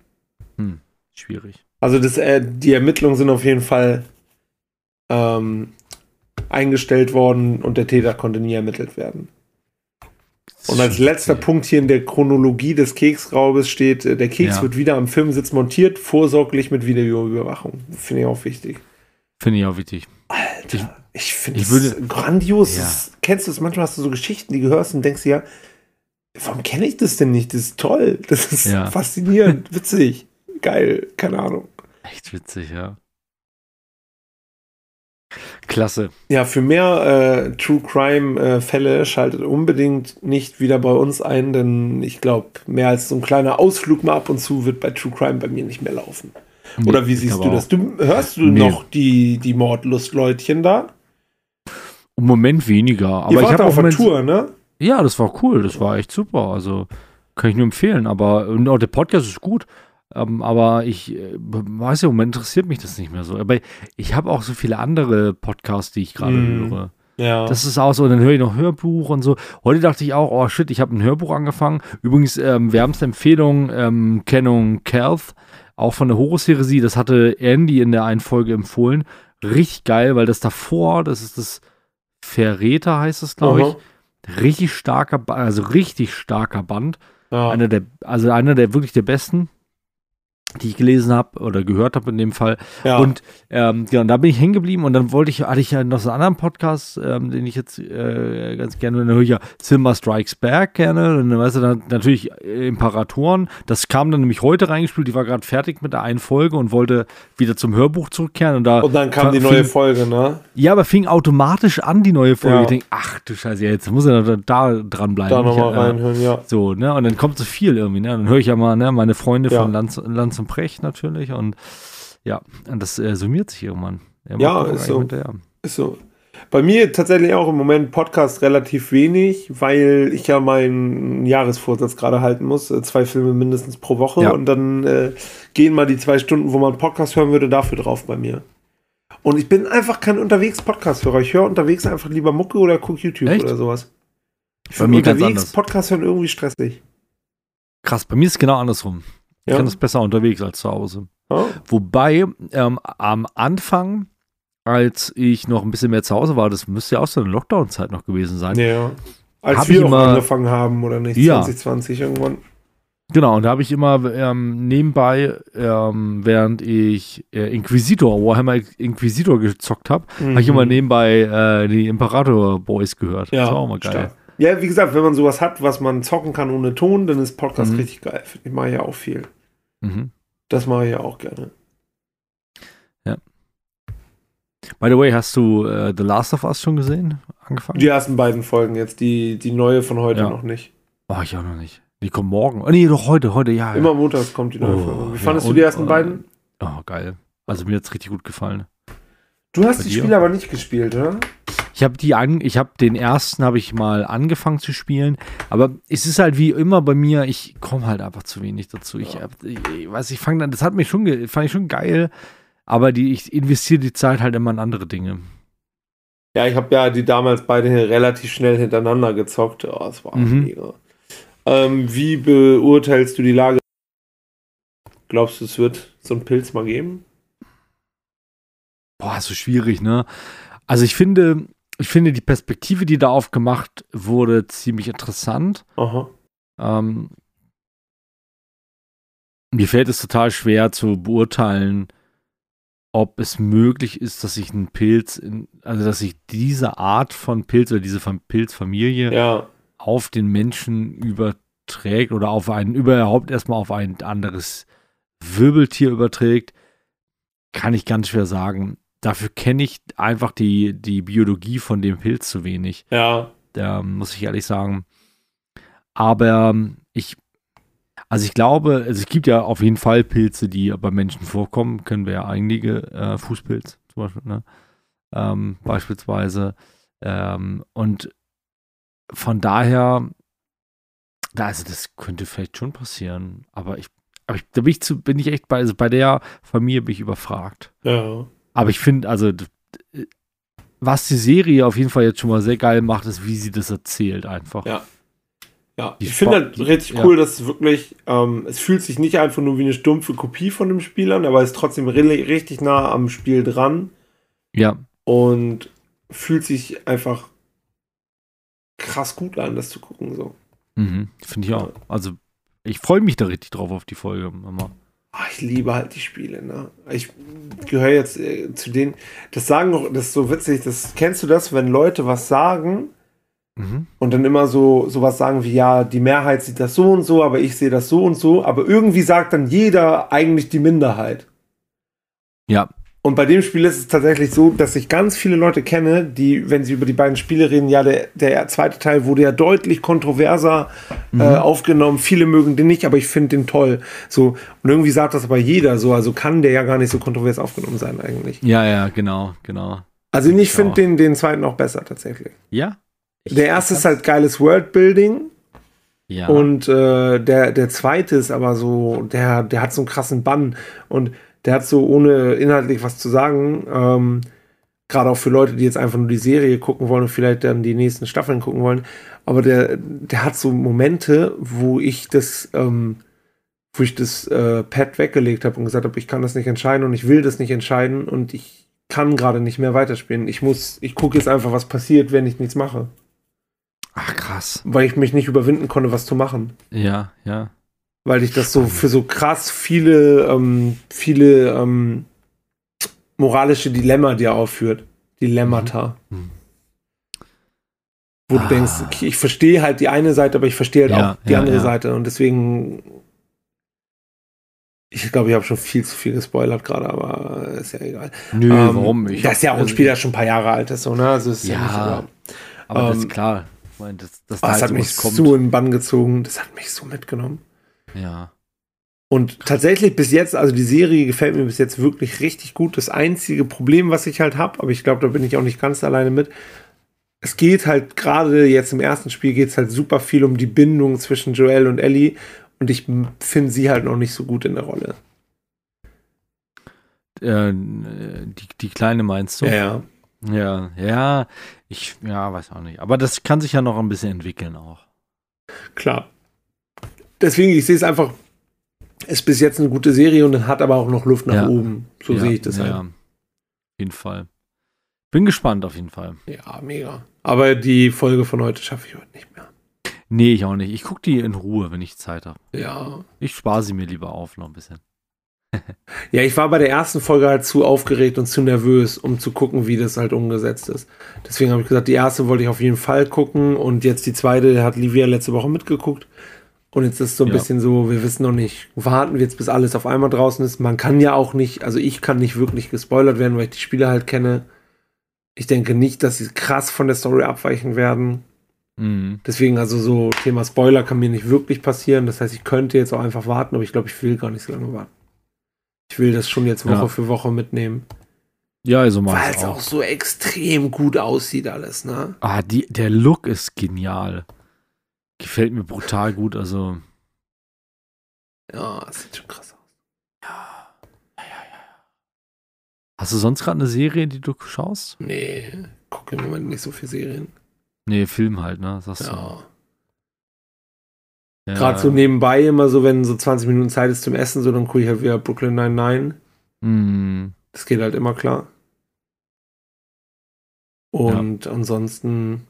Hm. Schwierig. Also das, äh, die Ermittlungen sind auf jeden Fall ähm, eingestellt worden und der Täter konnte nie ermittelt werden. Und als letzter Punkt hier in der Chronologie des Keksraubes steht, äh, der Keks ja. wird wieder am Firmensitz montiert, vorsorglich mit Videoüberwachung. Finde ich auch wichtig. Finde ich auch wichtig. Alter, ich, ich finde es grandios. Ja. kennst du es? Manchmal hast du so Geschichten, die du hörst und denkst ja, warum kenne ich das denn nicht? Das ist toll. Das ist ja. faszinierend, witzig, geil, keine Ahnung. Echt witzig, ja. Klasse. Ja, für mehr äh, True Crime-Fälle äh, schaltet unbedingt nicht wieder bei uns ein, denn ich glaube, mehr als so ein kleiner Ausflug mal ab und zu wird bei True Crime bei mir nicht mehr laufen. Nee, Oder wie siehst du das? Du, hörst du nee. noch die, die Mordlustleutchen da? Im Moment weniger. Aber Ihr wart ich auf der Tour, ne? Ja, das war cool. Das war echt super. Also kann ich nur empfehlen. Aber und auch der Podcast ist gut. Ähm, aber ich äh, weiß ja, im Moment interessiert mich das nicht mehr so. Aber ich habe auch so viele andere Podcasts, die ich gerade mm, höre. Ja. Das ist auch so, dann höre ich noch Hörbuch und so. Heute dachte ich auch, oh shit, ich habe ein Hörbuch angefangen. Übrigens, ähm, wärmste Empfehlung, ähm, Kennung Kelth, auch von der Horus-Heresie, das hatte Andy in der einen Folge empfohlen. Richtig geil, weil das davor, das ist das Verräter, heißt es, glaube ich. Richtig starker, also richtig starker Band. Ja. Einer der, also einer der wirklich der besten die ich gelesen habe oder gehört habe in dem Fall. Ja. Und ähm, genau, da bin ich hängen geblieben und dann wollte ich, hatte ich ja noch so einen anderen Podcast, ähm, den ich jetzt äh, ganz gerne, dann höre ich ja Silver Strikes Back gerne, und dann weißt du dann natürlich äh, Imperatoren. Das kam dann nämlich heute reingespielt, die war gerade fertig mit der einen Folge und wollte wieder zum Hörbuch zurückkehren und da. Und dann kam die neue Folge, ne? Ja, aber fing automatisch an, die neue Folge. Ja. Ich denke, ach du Scheiße, jetzt muss er da, da dranbleiben. Da nochmal reinhören, ja. So, ne? Und dann kommt so viel irgendwie, ne? Dann höre ich ja mal, ne, meine Freunde ja. von Lanz, Lanz und Precht natürlich und ja, und das äh, summiert sich irgendwann. Ja, ja ist so. Ist so. Bei mir tatsächlich auch im Moment Podcast relativ wenig, weil ich ja meinen Jahresvorsatz gerade halten muss. Äh, zwei Filme mindestens pro Woche ja. und dann äh, gehen mal die zwei Stunden, wo man Podcast hören würde, dafür drauf bei mir. Und ich bin einfach kein unterwegs Podcast-Hörer. Ich höre unterwegs einfach lieber Mucke oder gucke YouTube Echt? oder sowas. Ich finde unterwegs Podcast hören irgendwie stressig. Krass, bei mir ist es genau andersrum. Ich ja. kann es besser unterwegs als zu Hause. Oh. Wobei ähm, am Anfang, als ich noch ein bisschen mehr zu Hause war, das müsste ja auch so eine Lockdown-Zeit noch gewesen sein. Ja. Als wir auch immer, angefangen haben, oder nicht? Ja. 2020 irgendwann. Genau, und da habe ich immer ähm, nebenbei, ähm, während ich äh, Inquisitor, Warhammer Inquisitor gezockt habe, mhm. habe ich immer nebenbei äh, die Imperator Boys gehört. Ja, das war auch mal geil. Stark. Ja, wie gesagt, wenn man sowas hat, was man zocken kann ohne Ton, dann ist Podcast mhm. richtig geil. Ich mache ja auch viel. Mhm. Das mache ich ja auch gerne. Ja. By the way, hast du uh, The Last of Us schon gesehen? Angefangen? Die ersten beiden Folgen jetzt, die, die neue von heute ja. noch nicht. Oh, ich auch noch nicht. Die kommt morgen. Oh, nee, doch heute, heute, ja. Immer montags kommt die neue oh, Folge. Wie fandest ja, du die ersten beiden? Oh, geil. Also mir hat es richtig gut gefallen. Du hast Bei die Spiele aber nicht gespielt, oder? Ich habe die an, ich habe den ersten habe ich mal angefangen zu spielen, aber es ist halt wie immer bei mir, ich komme halt einfach zu wenig dazu. Ich, ich, ich weiß, ich fange dann, das hat mich schon, fand ich schon geil, aber die, ich investiere die Zeit halt immer in andere Dinge. Ja, ich habe ja die damals beide relativ schnell hintereinander gezockt. Oh, das war mhm. mega. Ähm, wie beurteilst du die Lage? Glaubst du, es wird so einen Pilz mal geben? Boah, so schwierig, ne? Also ich finde, ich finde die Perspektive, die da aufgemacht wurde, ziemlich interessant. Ähm, mir fällt es total schwer zu beurteilen, ob es möglich ist, dass sich ein Pilz, in, also dass sich diese Art von Pilz oder diese Pilzfamilie ja. auf den Menschen überträgt oder auf einen, überhaupt erstmal auf ein anderes Wirbeltier überträgt, kann ich ganz schwer sagen. Dafür kenne ich einfach die, die Biologie von dem Pilz zu wenig. Ja. Da muss ich ehrlich sagen. Aber ich also ich glaube, also es gibt ja auf jeden Fall Pilze, die bei Menschen vorkommen. Können wir ja einige äh, Fußpilz zum Beispiel, ne? ähm, beispielsweise. Ähm, und von daher, also das könnte vielleicht schon passieren. Aber ich, aber ich, da bin ich, zu, bin ich echt bei, also bei der Familie bin ich überfragt. Ja. Aber ich finde, also was die Serie auf jeden Fall jetzt schon mal sehr geil macht, ist, wie sie das erzählt einfach. Ja. Ja, ich finde halt richtig cool, ja. dass es wirklich, ähm, es fühlt sich nicht einfach nur wie eine stumpfe Kopie von dem Spiel an, aber es ist trotzdem richtig nah am Spiel dran. Ja. Und fühlt sich einfach krass gut an, das zu gucken, so. Mhm, finde ich auch. Also, ich freue mich da richtig drauf auf die Folge, Mama. Ach, ich liebe halt die Spiele, ne? Ich gehöre jetzt äh, zu denen, das sagen noch, das ist so witzig, das kennst du das, wenn Leute was sagen Mhm. Und dann immer so sowas sagen wie, ja, die Mehrheit sieht das so und so, aber ich sehe das so und so. Aber irgendwie sagt dann jeder eigentlich die Minderheit. Ja. Und bei dem Spiel ist es tatsächlich so, dass ich ganz viele Leute kenne, die, wenn sie über die beiden Spiele reden, ja, der, der zweite Teil wurde ja deutlich kontroverser mhm. äh, aufgenommen. Viele mögen den nicht, aber ich finde den toll. So, und irgendwie sagt das aber jeder so, also kann der ja gar nicht so kontrovers aufgenommen sein eigentlich. Ja, ja, genau, genau. Also ich finde den, den zweiten auch besser tatsächlich. Ja? der erste ist halt geiles Worldbuilding. Ja. Und äh, der, der zweite ist aber so, der, der hat so einen krassen Bann und der hat so, ohne inhaltlich was zu sagen, ähm, gerade auch für Leute, die jetzt einfach nur die Serie gucken wollen und vielleicht dann die nächsten Staffeln gucken wollen, aber der, der hat so Momente, wo ich das, ähm, wo ich das äh, Pad weggelegt habe und gesagt habe, ich kann das nicht entscheiden und ich will das nicht entscheiden und ich kann gerade nicht mehr weiterspielen. Ich muss, ich gucke jetzt einfach, was passiert, wenn ich nichts mache. Ach krass. Weil ich mich nicht überwinden konnte, was zu machen. Ja, ja. Weil ich das so für so krass viele, ähm, viele ähm, moralische Dilemma dir aufführt. Dilemmata. Mhm. Wo ah. du denkst, okay, ich verstehe halt die eine Seite, aber ich verstehe halt ja, auch die ja, andere ja. Seite. Und deswegen ich glaube, ich habe schon viel zu viel gespoilert gerade, aber ist ja egal. Nö, ähm, warum? Ich das ist ja auch ein Spiel, das schon ein paar Jahre alt ist, so, ne? Also ist ja, aber, ähm, das ist klar meine, das, das, oh, das halt hat mich kommt. so in den Bann gezogen. Das hat mich so mitgenommen. Ja. Und tatsächlich bis jetzt, also die Serie gefällt mir bis jetzt wirklich richtig gut. Das einzige Problem, was ich halt habe, aber ich glaube, da bin ich auch nicht ganz alleine mit. Es geht halt gerade jetzt im ersten Spiel geht es halt super viel um die Bindung zwischen Joel und Ellie und ich finde sie halt noch nicht so gut in der Rolle. Äh, die, die Kleine meinst du? Ja, ja. Ja, ich, ja, weiß auch nicht. Aber das kann sich ja noch ein bisschen entwickeln auch. Klar. Deswegen, ich sehe es einfach, ist bis jetzt eine gute Serie und hat aber auch noch Luft nach ja. oben. So ja, sehe ich das ja, halt. Auf jeden Fall. Bin gespannt auf jeden Fall. Ja, mega. Aber die Folge von heute schaffe ich heute nicht mehr. Nee, ich auch nicht. Ich gucke die in Ruhe, wenn ich Zeit habe. Ja. Ich spare sie mir lieber auf noch ein bisschen ja, ich war bei der ersten Folge halt zu aufgeregt und zu nervös, um zu gucken, wie das halt umgesetzt ist. Deswegen habe ich gesagt, die erste wollte ich auf jeden Fall gucken und jetzt die zweite hat Livia letzte Woche mitgeguckt. Und jetzt ist so ein ja. bisschen so, wir wissen noch nicht, warten wir jetzt, bis alles auf einmal draußen ist. Man kann ja auch nicht, also ich kann nicht wirklich gespoilert werden, weil ich die Spiele halt kenne. Ich denke nicht, dass sie krass von der Story abweichen werden. Mhm. Deswegen, also so Thema Spoiler kann mir nicht wirklich passieren. Das heißt, ich könnte jetzt auch einfach warten, aber ich glaube, ich will gar nicht so lange warten. Ich will das schon jetzt Woche ja. für Woche mitnehmen. Ja, also mal. Weil es auch. auch so extrem gut aussieht, alles, ne? Ah, die, der Look ist genial. Gefällt mir brutal gut, also. Ja, sieht schon krass aus. Ja. Ja, ja, ja. Hast du sonst gerade eine Serie, die du schaust? Nee, gucke im Moment nicht so viel Serien. Nee, Film halt, ne? Sagst ja. ja. Gerade so nebenbei immer so, wenn so 20 Minuten Zeit ist zum Essen, so dann gucke ich halt wieder Brooklyn 99. Mm. Das geht halt immer klar. Und ja. ansonsten,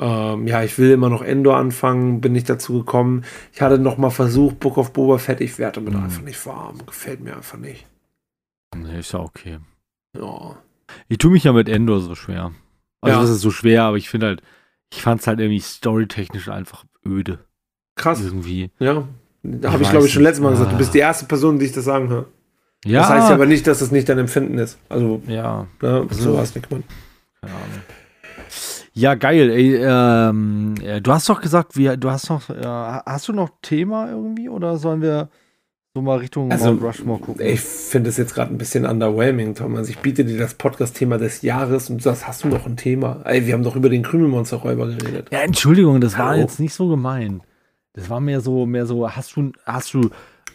ähm, ja, ich will immer noch Endor anfangen, bin nicht dazu gekommen. Ich hatte noch mal versucht, Book of Boba Fett, ich werde damit mm. einfach nicht warm. Gefällt mir einfach nicht. Nee, ist ja okay. Ja. Ich tue mich ja mit Endor so schwer. Also ja. das ist so schwer, aber ich finde halt, ich fand es halt irgendwie storytechnisch einfach öde. Krass. Irgendwie. Ja. Da habe ich, glaube ich, schon letztes Mal gesagt, du bist die erste Person, die ich das sagen höre. Ja. Das heißt ja aber nicht, dass das nicht dein Empfinden ist. Also, ja. Ne, so was nicht. Keine Ahnung. Ja, geil. Ey, ähm, du hast doch gesagt, wie, du hast noch, äh, hast du noch Thema irgendwie oder sollen wir so mal Richtung also, Mount Rushmore gucken. Ich finde es jetzt gerade ein bisschen underwhelming, Thomas. Ich biete dir das Podcast-Thema des Jahres und du sagst, hast du noch ein Thema? Ey, wir haben doch über den Krümelmonsterräuber geredet. Ja, Entschuldigung, das war jetzt nicht so gemein. Das war mehr so, mehr so, hast du, hast du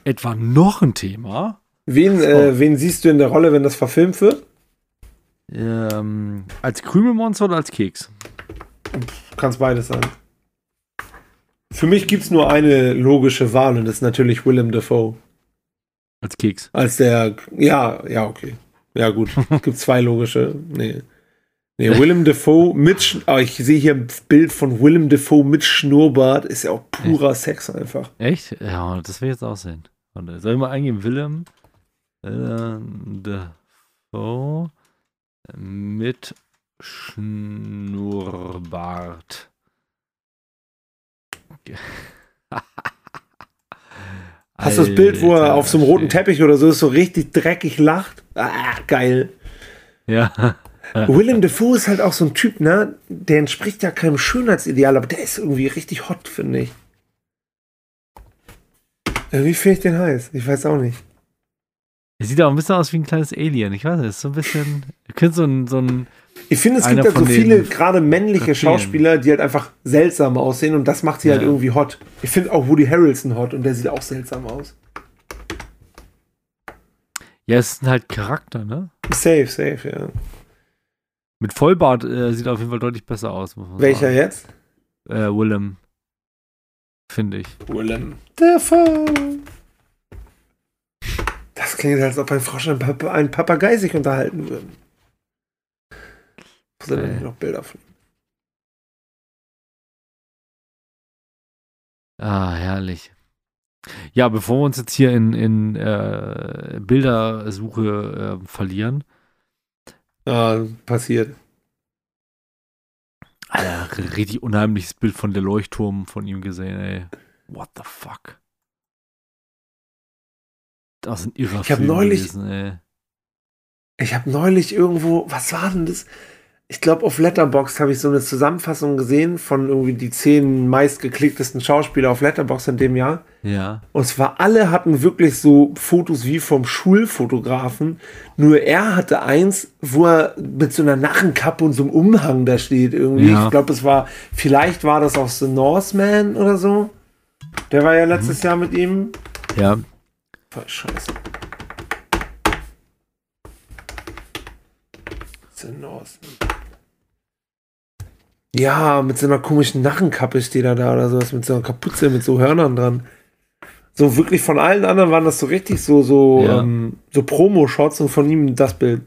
etwa noch ein Thema? Wen, äh, äh, wen siehst du in der Rolle, wenn das verfilmt wird? Ähm, als Krümelmonster oder als Keks? Kannst beides sein. Für mich gibt es nur eine logische Wahl und das ist natürlich Willem Dafoe. Als Keks. Als der, ja, ja, okay. Ja, gut. Es gibt zwei logische. Nee. Nee, Willem Dafoe mit, oh, ich sehe hier ein Bild von Willem Dafoe mit Schnurrbart, ist ja auch purer Echt? Sex einfach. Echt? Ja, das will ich jetzt aussehen. Soll ich mal eingeben, Willem, Willem Dafoe mit Schnurrbart. Hast du das Bild, wo er auf so einem roten Teppich oder so ist, so richtig dreckig lacht? Ah, geil. Ja. Willem Dafoe ist halt auch so ein Typ, ne? Der entspricht ja keinem Schönheitsideal, aber der ist irgendwie richtig hot, finde ich. Wie finde ich den heiß? Ich weiß auch nicht. Er sieht auch ein bisschen aus wie ein kleines Alien. Ich weiß nicht, ist so ein bisschen. Könnte so ein, so ein ich finde, es gibt halt so viele, gerade männliche Charakteren. Schauspieler, die halt einfach seltsam aussehen und das macht sie halt ja. halt irgendwie hot. Ich finde auch Woody Harrelson hot und der sieht auch seltsam aus. Ja, es ist halt Charakter, ne? Safe, safe, ja. Mit Vollbart äh, sieht er auf jeden Fall deutlich besser aus. Welcher sagen. jetzt? Äh, Willem. Finde ich. Willem. Dafoe. Das klingt, als ob ein Frosch und ein Papagei sich unterhalten würden. Wo sind denn noch Bilder von ihm? Ah, herrlich. Ja, bevor wir uns jetzt hier in, in äh, Bildersuche äh, verlieren. Ah, passiert. Alter, richtig unheimliches Bild von der Leuchtturm von ihm gesehen, ey. What the fuck? Das sind irre Ich habe neulich. Gewesen, ich habe neulich irgendwo, was war denn das? ich glaube, auf Letterboxd habe ich so eine Zusammenfassung gesehen von irgendwie die zehn meistgeklicktesten Schauspieler auf Letterboxd in dem Jahr. Ja. Und zwar alle hatten wirklich so Fotos wie vom Schulfotografen. Nur er hatte eins, wo er mit so einer Narrenkappe und so einem Umhang da steht irgendwie. Ja. Ich glaube, es war, vielleicht war das auch The Northman oder so. Der war ja letztes mhm. Jahr mit ihm. Ja. Voll scheiße. Northman. Ja, mit so einer komischen Narrenkappe steht er da oder sowas, mit so einer Kapuze, mit so Hörnern dran. So wirklich von allen anderen waren das so richtig so, so, ja. ähm, so Promo-Shots und von ihm das Bild.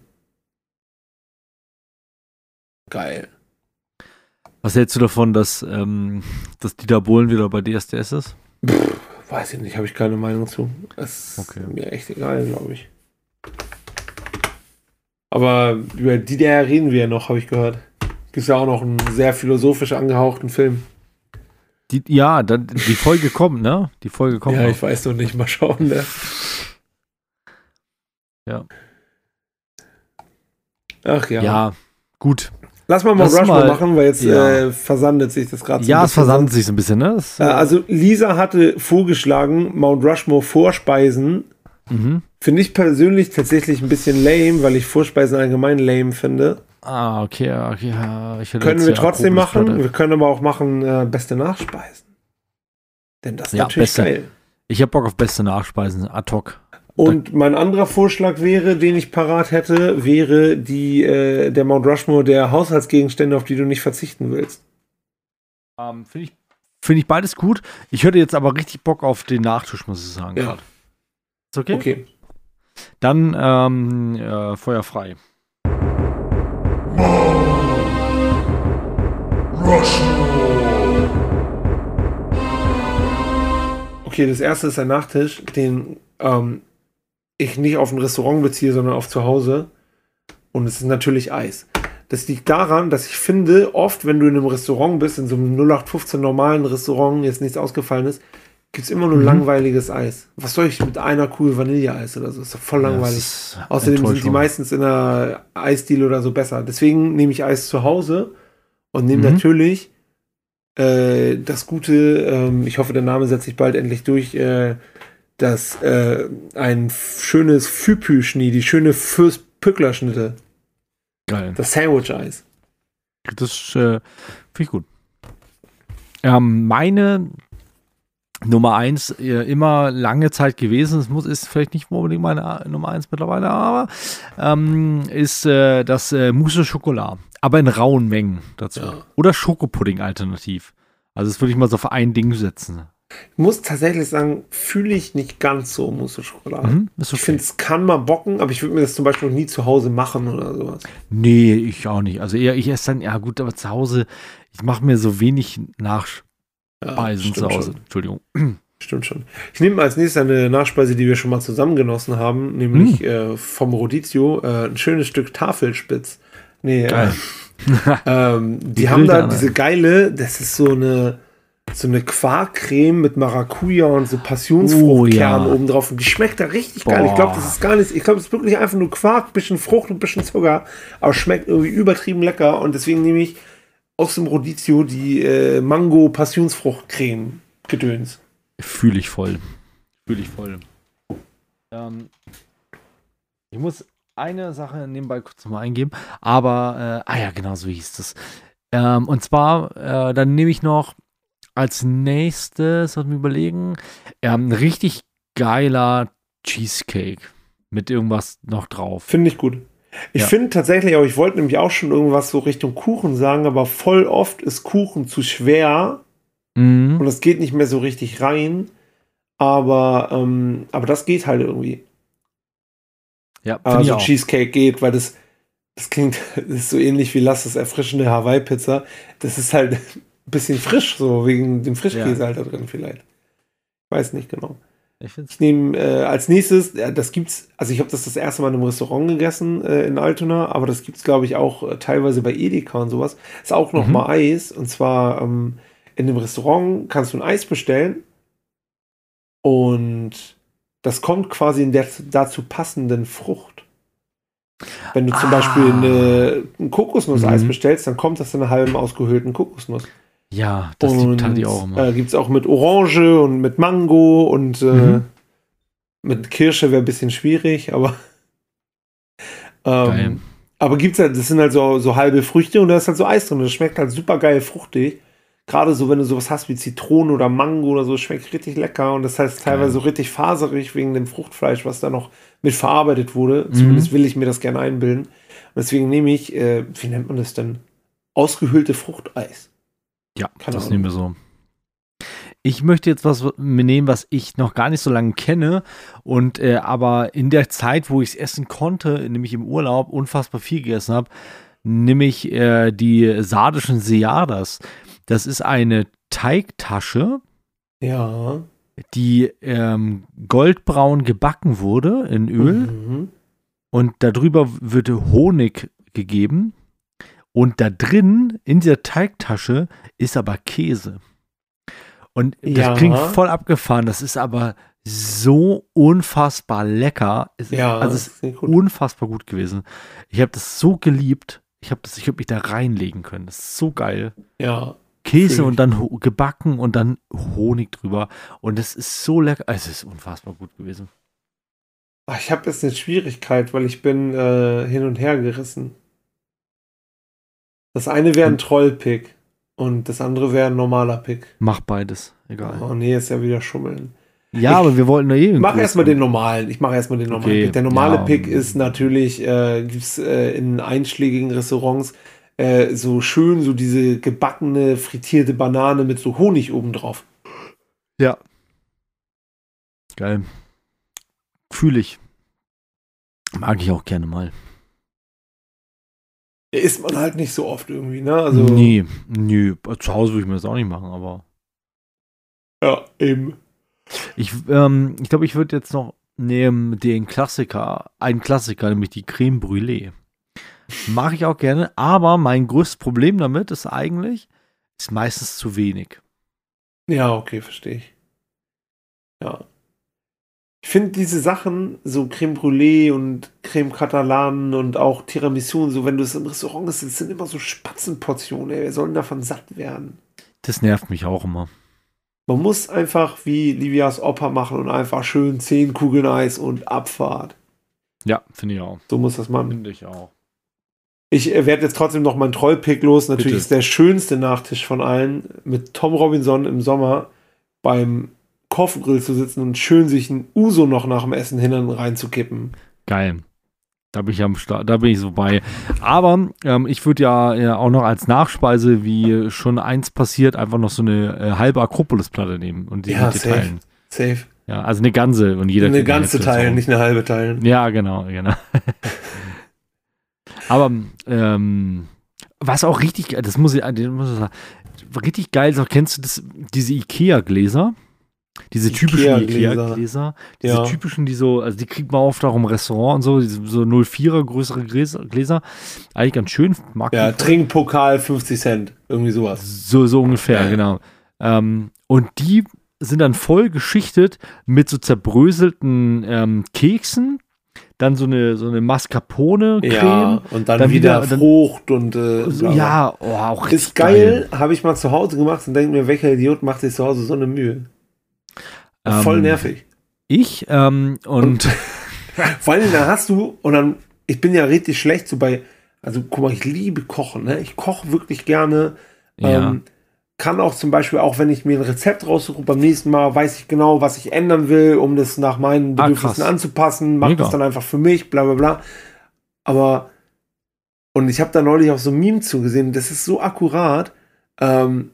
Geil. Was hältst du davon, dass, ähm, dass Dieter Bohlen wieder bei DSDS ist? Pff, weiß ich nicht, habe ich keine Meinung zu. Das okay. ist mir echt egal, glaube ich. Aber über die der reden wir ja noch, habe ich gehört. Gibt ja auch noch einen sehr philosophisch angehauchten Film. Die, ja, dann, die Folge kommt, ne? Die Folge kommt. Ja, noch. ich weiß noch nicht. Mal schauen, ne? Ja. Ach ja. Ja, gut. Lass mal mal Rushmore mal, machen, weil jetzt ja. äh, versandet sich das gerade so Ja, es versandet sich so ein bisschen, ne? Das, äh, also Lisa hatte vorgeschlagen, Mount Rushmore Vorspeisen. Mhm. Finde ich persönlich tatsächlich ein bisschen lame, weil ich Vorspeisen allgemein lame finde. Ah, okay, okay. Ja, können wir trotzdem machen. Platte. Wir können aber auch machen äh, beste Nachspeisen. Denn das ist ja, natürlich beste. geil. Ich habe Bock auf beste Nachspeisen, ad hoc. Und mein anderer Vorschlag wäre, den ich parat hätte, wäre die, äh, der Mount Rushmore der Haushaltsgegenstände, auf die du nicht verzichten willst. Ähm, Finde ich, find ich beides gut. Ich hätte jetzt aber richtig Bock auf den Nachtisch, muss ich sagen. Ja. Ist okay? Okay. Dann ähm, äh, Feuer frei. Okay, das erste ist ein Nachtisch, den ähm, ich nicht auf ein Restaurant beziehe, sondern auf zu Hause. Und es ist natürlich Eis. Das liegt daran, dass ich finde, oft, wenn du in einem Restaurant bist, in so einem 0815 normalen Restaurant, jetzt nichts ausgefallen ist, gibt es immer nur Mhm. langweiliges Eis. Was soll ich mit einer Kugel Vanilleeis oder so? Ist doch voll langweilig. Ja, Außerdem sind die meistens in einer Eisdiele oder so besser. Deswegen nehme ich Eis zu Hause und nehme Mhm. natürlich äh, das gute, ähm, ich hoffe, der Name setzt sich bald endlich durch, äh, das äh, ein schönes Füpü-Schnie, die schöne Fürst-Pückler-Schnitte, Geil. das Sandwich-Eis. Das äh, finde ich gut. Ähm, meine Nummer eins äh, immer lange Zeit gewesen, es muss, ist vielleicht nicht unbedingt meine äh, Nummer eins mittlerweile, aber ähm, ist äh, das äh, Mousse au Chocolat. Aber in rauen Mengen dazu. Ja. Oder Schokopudding alternativ. Also das würde ich mal so auf ein Ding setzen. Ich muss tatsächlich sagen, fühle ich nicht ganz so Mousse Schokolade. Mhm, ist Ich finde, es kann mal bocken, aber ich würde mir das zum Beispiel nie zu Hause machen oder sowas. Nee, ich auch nicht. Also eher, ich esse dann, ja gut, aber zu Hause, ich mache mir so wenig Nachspeisen Ja, zu Hause. schon. Entschuldigung. Stimmt schon. Ich nehme als nächstes eine Nachspeise, die wir schon mal zusammen genossen haben, nämlich äh, vom Rodizio, äh, ein schönes Stück Tafelspitz. Nee, äh, ähm, die Die haben da diese geile, das ist so eine so eine Quarkcreme mit Maracuja und so Passionsfruchtkern Oh, ja. oben drauf. Und die schmeckt da richtig geil. Ich glaube, das ist gar nicht, ich glaube, es ist wirklich einfach nur Quark, bisschen Frucht und bisschen Zucker, aber schmeckt irgendwie übertrieben lecker. Und deswegen nehme ich aus dem Rodizio die äh, Mango-Passionsfruchtcreme gedöns. Fühle ich voll. Fühle ich voll. Ähm, ich muss eine Sache nebenbei kurz nochmal eingeben, aber, äh, ah ja, genau so hieß das. Ähm, und zwar, äh, dann nehme ich noch als nächstes, lass mich überlegen, ähm, ein richtig geiler Cheesecake mit irgendwas noch drauf. Finde ich gut. Ich Ja. finde tatsächlich auch, ich wollte nämlich auch schon irgendwas so Richtung Kuchen sagen, aber voll oft ist Kuchen zu schwer Mhm. und es geht nicht mehr so richtig rein. Aber, ähm, aber das geht halt irgendwie. Ja, Also auch. Cheesecake geht, weil das, das klingt, das ist so ähnlich wie Lass das erfrischende Hawaii-Pizza. Das ist halt bisschen frisch, so wegen dem Frischkäse Ja. halt da drin vielleicht. Ich weiß nicht genau. Ich Ich nehme äh, als nächstes, äh, das gibt's, also ich habe das das erste Mal in einem Restaurant gegessen äh, in Altona, aber das gibt's glaube ich auch äh, teilweise bei Edeka und sowas. Ist auch noch Mhm. mal Eis und zwar ähm, in dem Restaurant kannst du ein Eis bestellen und das kommt quasi in der dazu passenden Frucht. Wenn du zum Ah. Beispiel eine, ein Kokosnusseis Mhm. bestellst, dann kommt das in einer halben ausgehöhlten Kokosnuss. Ja, das und halt die auch immer. Äh, gibt es auch mit Orange und mit Mango und äh, Mhm. mit Kirsche wäre ein bisschen schwierig, aber ähm, aber gibt's halt, das sind halt so, so halbe Früchte und da ist halt so Eis drin. Das schmeckt halt super geil fruchtig. Gerade so, wenn du sowas hast wie Zitrone oder Mango oder so, schmeckt richtig lecker und das heißt teilweise Geil. so richtig faserig wegen dem Fruchtfleisch, was da noch mit verarbeitet wurde. Mhm. Zumindest will ich mir das gerne einbilden. Und deswegen nehme ich, äh, wie nennt man das denn? Ausgehöhlte Fruchteis. Ja, Keine das Ahnung. nehmen wir so. Ich möchte jetzt was nehmen, was ich noch gar nicht so lange kenne und äh, aber in der Zeit, wo ich es essen konnte, nämlich im Urlaub, unfassbar viel gegessen habe, nämlich äh, die sardischen Seadas. Das ist eine Teigtasche, Ja. die ähm, goldbraun gebacken wurde in Öl Mhm. und darüber wird Honig gegeben und da drin in dieser Teigtasche ist aber Käse. Und das Ja. klingt voll abgefahren, das ist aber so unfassbar lecker. Es ist, Ja, also es ist gut. unfassbar gut gewesen. Ich habe das so geliebt. Ich habe das, ich habe mich da reinlegen können. Das ist so geil. Ja. Käse und dann gebacken und dann Honig drüber. Und das ist so lecker. Es ist unfassbar gut gewesen. Ach, Ich habe jetzt eine Schwierigkeit, weil ich bin äh, hin und her gerissen. Das eine wäre ein Und- Trollpick und das andere wäre ein normaler Pick. Mach beides. Egal. Oh nee, ist ja wieder Schummeln. Ja, ich aber wir wollten nur eh. Mach erstmal den normalen. Ich mache erstmal den normalen okay. Pick. Der normale ja, Pick ist natürlich, äh, gibt es äh, in einschlägigen Restaurants äh, so schön, so diese gebackene, frittierte Banane mit so Honig obendrauf. Ja. Geil. Fühle ich. Mag ich auch gerne mal. Isst man halt nicht so oft irgendwie, ne? Also, nee, nee. Zu Hause würde ich mir das auch nicht machen, aber. Ja, eben. Ich, ähm, ich glaube, ich würde jetzt noch nehmen den Klassiker, einen Klassiker, nämlich die Creme Brûlée. Mache ich auch gerne, aber mein größtes Problem damit ist eigentlich, ist meistens zu wenig. Ja, okay, verstehe ich. Ja. Ich finde diese Sachen, so Creme Brûlée und Creme Catalan und auch Tiramisu und so, wenn du es im Restaurant isst, das sind immer so Spatzenportionen, ey. Wir sollen davon satt werden. Das nervt mich auch immer. Man muss einfach wie Livias Opa machen und einfach schön zehn Kugeln Eis und Abfahrt. Ja, finde ich auch. So muss das machen. Finde ich auch. Ich äh, werde jetzt trotzdem noch meinen Trollpick los. Natürlich Bitte. ist der schönste Nachtisch von allen, mit Tom Robinson im Sommer beim Kochgrill zu sitzen und schön sich ein Uso noch nach dem Essen hinten reinzukippen. Geil. Da bin ich am Start, da bin ich so bei. Aber ähm, ich würde ja, ja, auch noch als Nachspeise, wie schon eins passiert, einfach noch so eine äh, halbe Akropolis-Platte nehmen und die ja, safe, teilen. Safe. Ja, also eine ganze und jeder eine ganze teilen, nicht eine halbe teilen. Ja, genau, genau. Aber ähm, was auch richtig, das muss ich, das muss ich sagen, richtig geil ist, auch kennst du das, diese Ikea-Gläser? Diese typischen Ikea-Gläser. Diese ja. typischen, die so, also die kriegt man oft auch im Restaurant und so, diese so 04er größere Gläser. Eigentlich ganz schön. Mag ja, Trinkpokal 50 Cent. Irgendwie sowas. So, so ungefähr, ja. genau. Ähm, und die sind dann voll geschichtet mit so zerbröselten ähm, Keksen. Dann so eine, so eine Mascarpone-Creme. Ja, und dann, dann wieder, wieder Frucht und. Äh, ja, oh, auch Ist geil, geil. habe ich mal zu Hause gemacht und denke mir, welcher Idiot macht sich zu Hause so eine Mühe? Ähm, Voll nervig. Ich ähm, und, und vor allem da hast du und dann ich bin ja richtig schlecht so bei also guck mal ich liebe kochen ne? Ich koche wirklich gerne. Ja. ähm, kann auch zum Beispiel auch wenn ich mir ein Rezept raussuche beim nächsten Mal weiß ich genau was ich ändern will um das nach meinen ah, Bedürfnissen ah, anzupassen. Mache das dann einfach für mich bla bla bla. Aber und ich habe da neulich auch so ein Meme zugesehen das ist so akkurat. Ähm,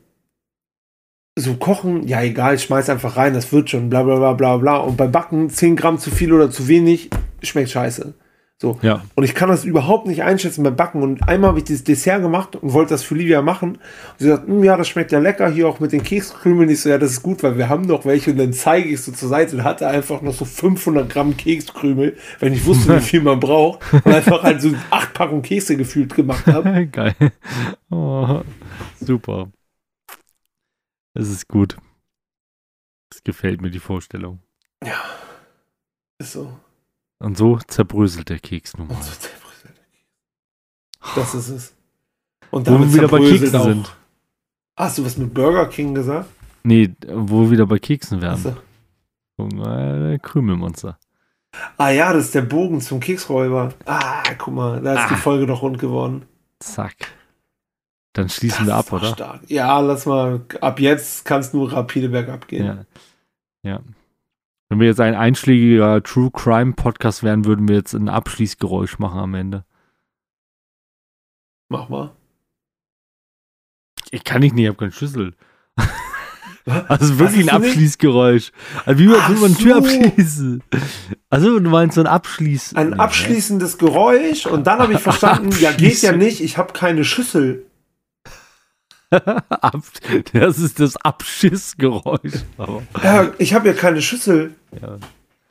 so kochen, ja egal, schmeiß einfach rein, das wird schon, bla bla bla bla bla. Und bei Backen 10 Gramm zu viel oder zu wenig, schmeckt scheiße. So. Ja. Und ich kann das überhaupt nicht einschätzen beim Backen. Und einmal habe ich dieses Dessert gemacht und wollte das für Livia machen. Und sie sagt, hm, ja, das schmeckt ja lecker, hier auch mit den Kekskrümeln. Ich so, ja, das ist gut, weil wir haben noch welche. Und dann zeige ich so zur Seite und hatte einfach noch so 500 Gramm Kekskrümel, wenn ich wusste, wie viel man braucht. Und einfach halt so acht Packungen Kekse gefühlt gemacht habe. Geil. Oh, super. Es ist gut. Es gefällt mir die Vorstellung. Ja. Ist so. Und so zerbröselt der Keks nun mal. Und so zerbröselt der Keks. Das ist es. Und damit wo wir wieder bei Keksen auch. sind. Hast du was mit Burger King gesagt? Nee, wo wir wieder bei Keksen werden. Guck mal, Krümelmonster. Ah ja, das ist der Bogen zum Keksräuber. Ah, guck mal, da ist ah. die Folge doch rund geworden. Zack. Dann schließen das wir ab, oder? Stark. Ja, lass mal. Ab jetzt kann es nur rapide bergab gehen. Ja. ja. Wenn wir jetzt ein einschlägiger True Crime Podcast wären, würden wir jetzt ein Abschließgeräusch machen am Ende. Mach mal. Ich kann nicht, ich habe keinen Schlüssel. Also wirklich ein Abschließgeräusch. Also wie man eine Tür abschließen? Also du meinst so ein Abschließ. Ein abschließendes Geräusch und dann habe ich verstanden, ja geht ja nicht, ich habe keine Schüssel. das ist das Abschissgeräusch. Ja, ich habe ja keine Schüssel. Ja.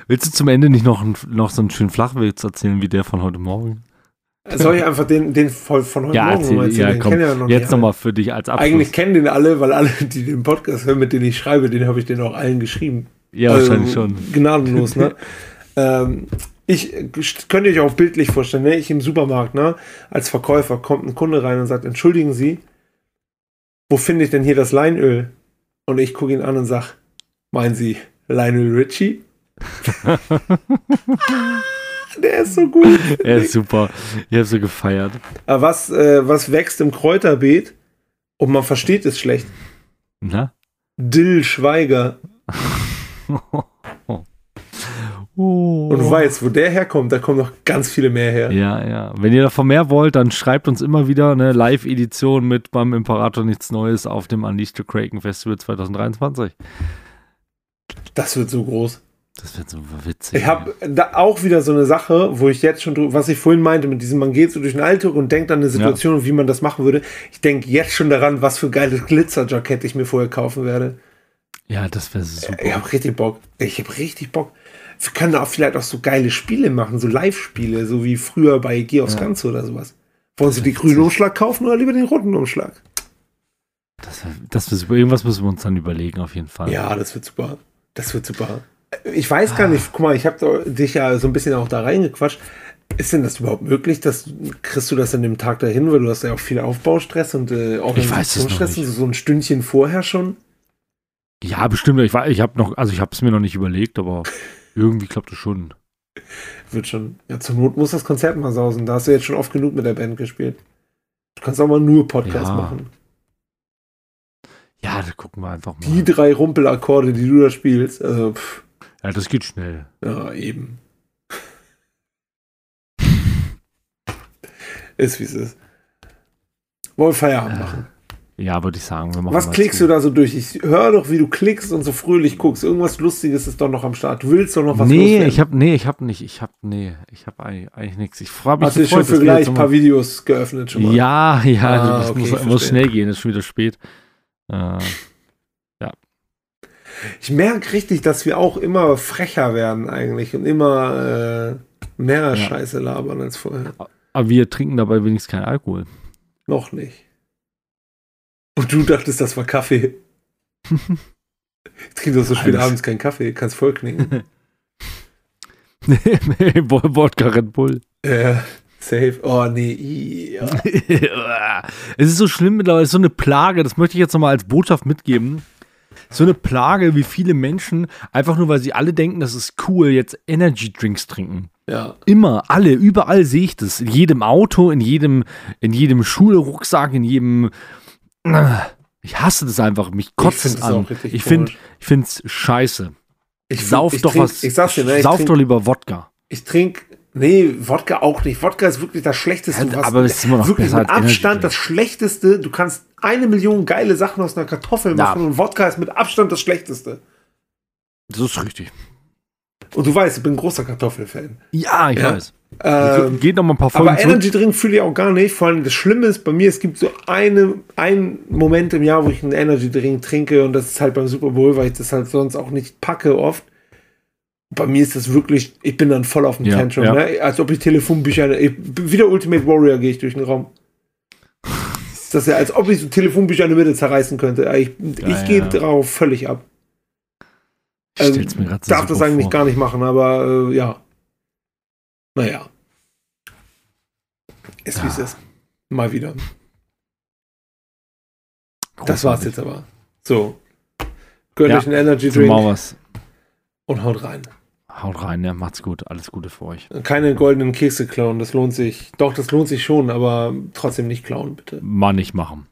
Willst du zum Ende nicht noch, noch so einen schönen Flachwitz erzählen wie der von heute Morgen? Soll ich einfach den, den von, heute ja, Morgen erzähl, erzählen? Ja, komm, ja noch jetzt nochmal für dich als Abschluss. Eigentlich kennen den alle, weil alle, die den Podcast hören, mit denen ich schreibe, den habe ich den auch allen geschrieben. Ja, also, wahrscheinlich schon. Gnadenlos, ne? ähm, ich könnte euch auch bildlich vorstellen, ne? ich im Supermarkt, ne? als Verkäufer kommt ein Kunde rein und sagt, entschuldigen Sie, wo finde ich denn hier das Leinöl? Und ich gucke ihn an und sage, meinen Sie Lionel Richie? Der ist so gut. Er ist super. Ich habe so gefeiert. Aber was, äh, was wächst im Kräuterbeet und man versteht es schlecht? Na? Dill Schweiger. Oh. Und du weißt, wo der herkommt, da kommen noch ganz viele mehr her. Ja, ja. Wenn ihr davon mehr wollt, dann schreibt uns immer wieder eine Live-Edition mit beim Imperator nichts Neues auf dem Unleashed the Kraken Festival 2023. Das wird so groß. Das wird so witzig. Ich habe da auch wieder so eine Sache, wo ich jetzt schon, was ich vorhin meinte, mit diesem, man geht so durch den Alltag und denkt an eine Situation, ja. wie man das machen würde. Ich denke jetzt schon daran, was für geiles Glitzerjackett ich mir vorher kaufen werde. Ja, das wäre super. Ich habe richtig Bock. Ich habe richtig Bock wir können auch vielleicht auch so geile Spiele machen, so Live-Spiele, so wie früher bei Geoffs ja. Ganze oder sowas. Wollen Sie den grünen Umschlag kaufen oder lieber den roten Umschlag? Das, das. Irgendwas müssen wir uns dann überlegen, auf jeden Fall. Ja, das wird super. Das wird super. Ich weiß gar nicht, guck mal, ich habe dich ja so ein bisschen auch da reingequatscht. Ist denn das überhaupt möglich? Dass, kriegst du das an dem Tag dahin, weil du hast ja auch viel Aufbaustress und äh, Organisationsstress, so ein Stündchen vorher schon? Ja, bestimmt. Ich, ich habe noch, also ich habe es mir noch nicht überlegt, aber irgendwie klappt es schon. Wird schon. Ja, zur Not muss das Konzert mal sausen. Da hast du jetzt schon oft genug mit der Band gespielt. Du kannst auch mal nur Podcast ja. machen. Ja, da gucken wir einfach mal. Die drei Rumpelakkorde, die du da spielst. Also, pff. Ja, das geht schnell. Ja, eben. ist wie es ist. Wollen wir Feierabend äh. machen? Ja, würde ich sagen. Was klickst du da so durch? Ich höre doch, wie du klickst und so fröhlich guckst. Irgendwas Lustiges ist doch noch am Start. Du willst doch noch was Nee, loswerden. ich habe nee, ich habe nicht. Ich habe nee, ich habe eigentlich, eigentlich nichts. Ich frage mich Hast du schon für gleich ein paar Videos geöffnet schon mal? Ja, ja, ah, das okay, muss, muss, schnell gehen, ist schon wieder spät. Äh, ja. Ich merke richtig, dass wir auch immer frecher werden eigentlich und immer äh, mehr ja. Scheiße labern als vorher. Aber wir trinken dabei wenigstens keinen Alkohol. Noch nicht. Und du dachtest, das war Kaffee. Ich trinke doch so spät abends keinen Kaffee, kannst voll knicken. nee, Wodka Red Bull. Ja, safe. Oh nee. Ja. es ist so schlimm mittlerweile, so eine Plage, das möchte ich jetzt nochmal als Botschaft mitgeben. So eine Plage, wie viele Menschen, einfach nur weil sie alle denken, das ist cool, jetzt Energy Drinks trinken. Ja. Immer, alle, überall sehe ich das. In jedem Auto, in jedem, in jedem Schulrucksack, in jedem ich hasse das einfach. Mich kotzt es an. Ich finde ich finde es scheiße. Ich sauf ich doch trink, was. Ich sag's dir, ne, sauf trink, doch lieber Wodka. Ich trinke Nee, Wodka auch nicht. Wodka ist wirklich das Schlechteste. Ja, aber es ist immer noch wirklich besser mit Abstand das Schlechteste. Du kannst eine Million geile Sachen aus einer Kartoffel machen ja. und Wodka ist mit Abstand das Schlechteste. Das ist richtig. Und du weißt, ich bin ein großer Kartoffelfan. Ja, ich ja. weiß. Ähm, Geht noch mal ein paar Folgen Aber Energy Drink fühle ich auch gar nicht. Vor allem das Schlimme ist bei mir, es gibt so eine, einen Moment im Jahr, wo ich einen Energy Drink trinke und das ist halt beim Super Bowl, weil ich das halt sonst auch nicht packe oft. Bei mir ist das wirklich, ich bin dann voll auf dem ja, Tantrum, ja. Ne? als ob ich Telefonbücher, ich, wieder Ultimate Warrior gehe ich durch den Raum. Das ist ja, als ob ich so Telefonbücher in der Mitte zerreißen könnte. Ich, ja, ich gehe drauf völlig ab. Ich also, darf das eigentlich vor. gar nicht machen, aber äh, ja. Naja. Ist ja. wie es ist. Mal wieder. Großartig. Das war's jetzt aber. So. Gönnt ja, euch einen Energy Drink. Was. Und haut rein. Haut rein, ja, macht's gut. Alles Gute für euch. Keine goldenen Kekse klauen, das lohnt sich. Doch, das lohnt sich schon, aber trotzdem nicht klauen, bitte. Mal nicht machen.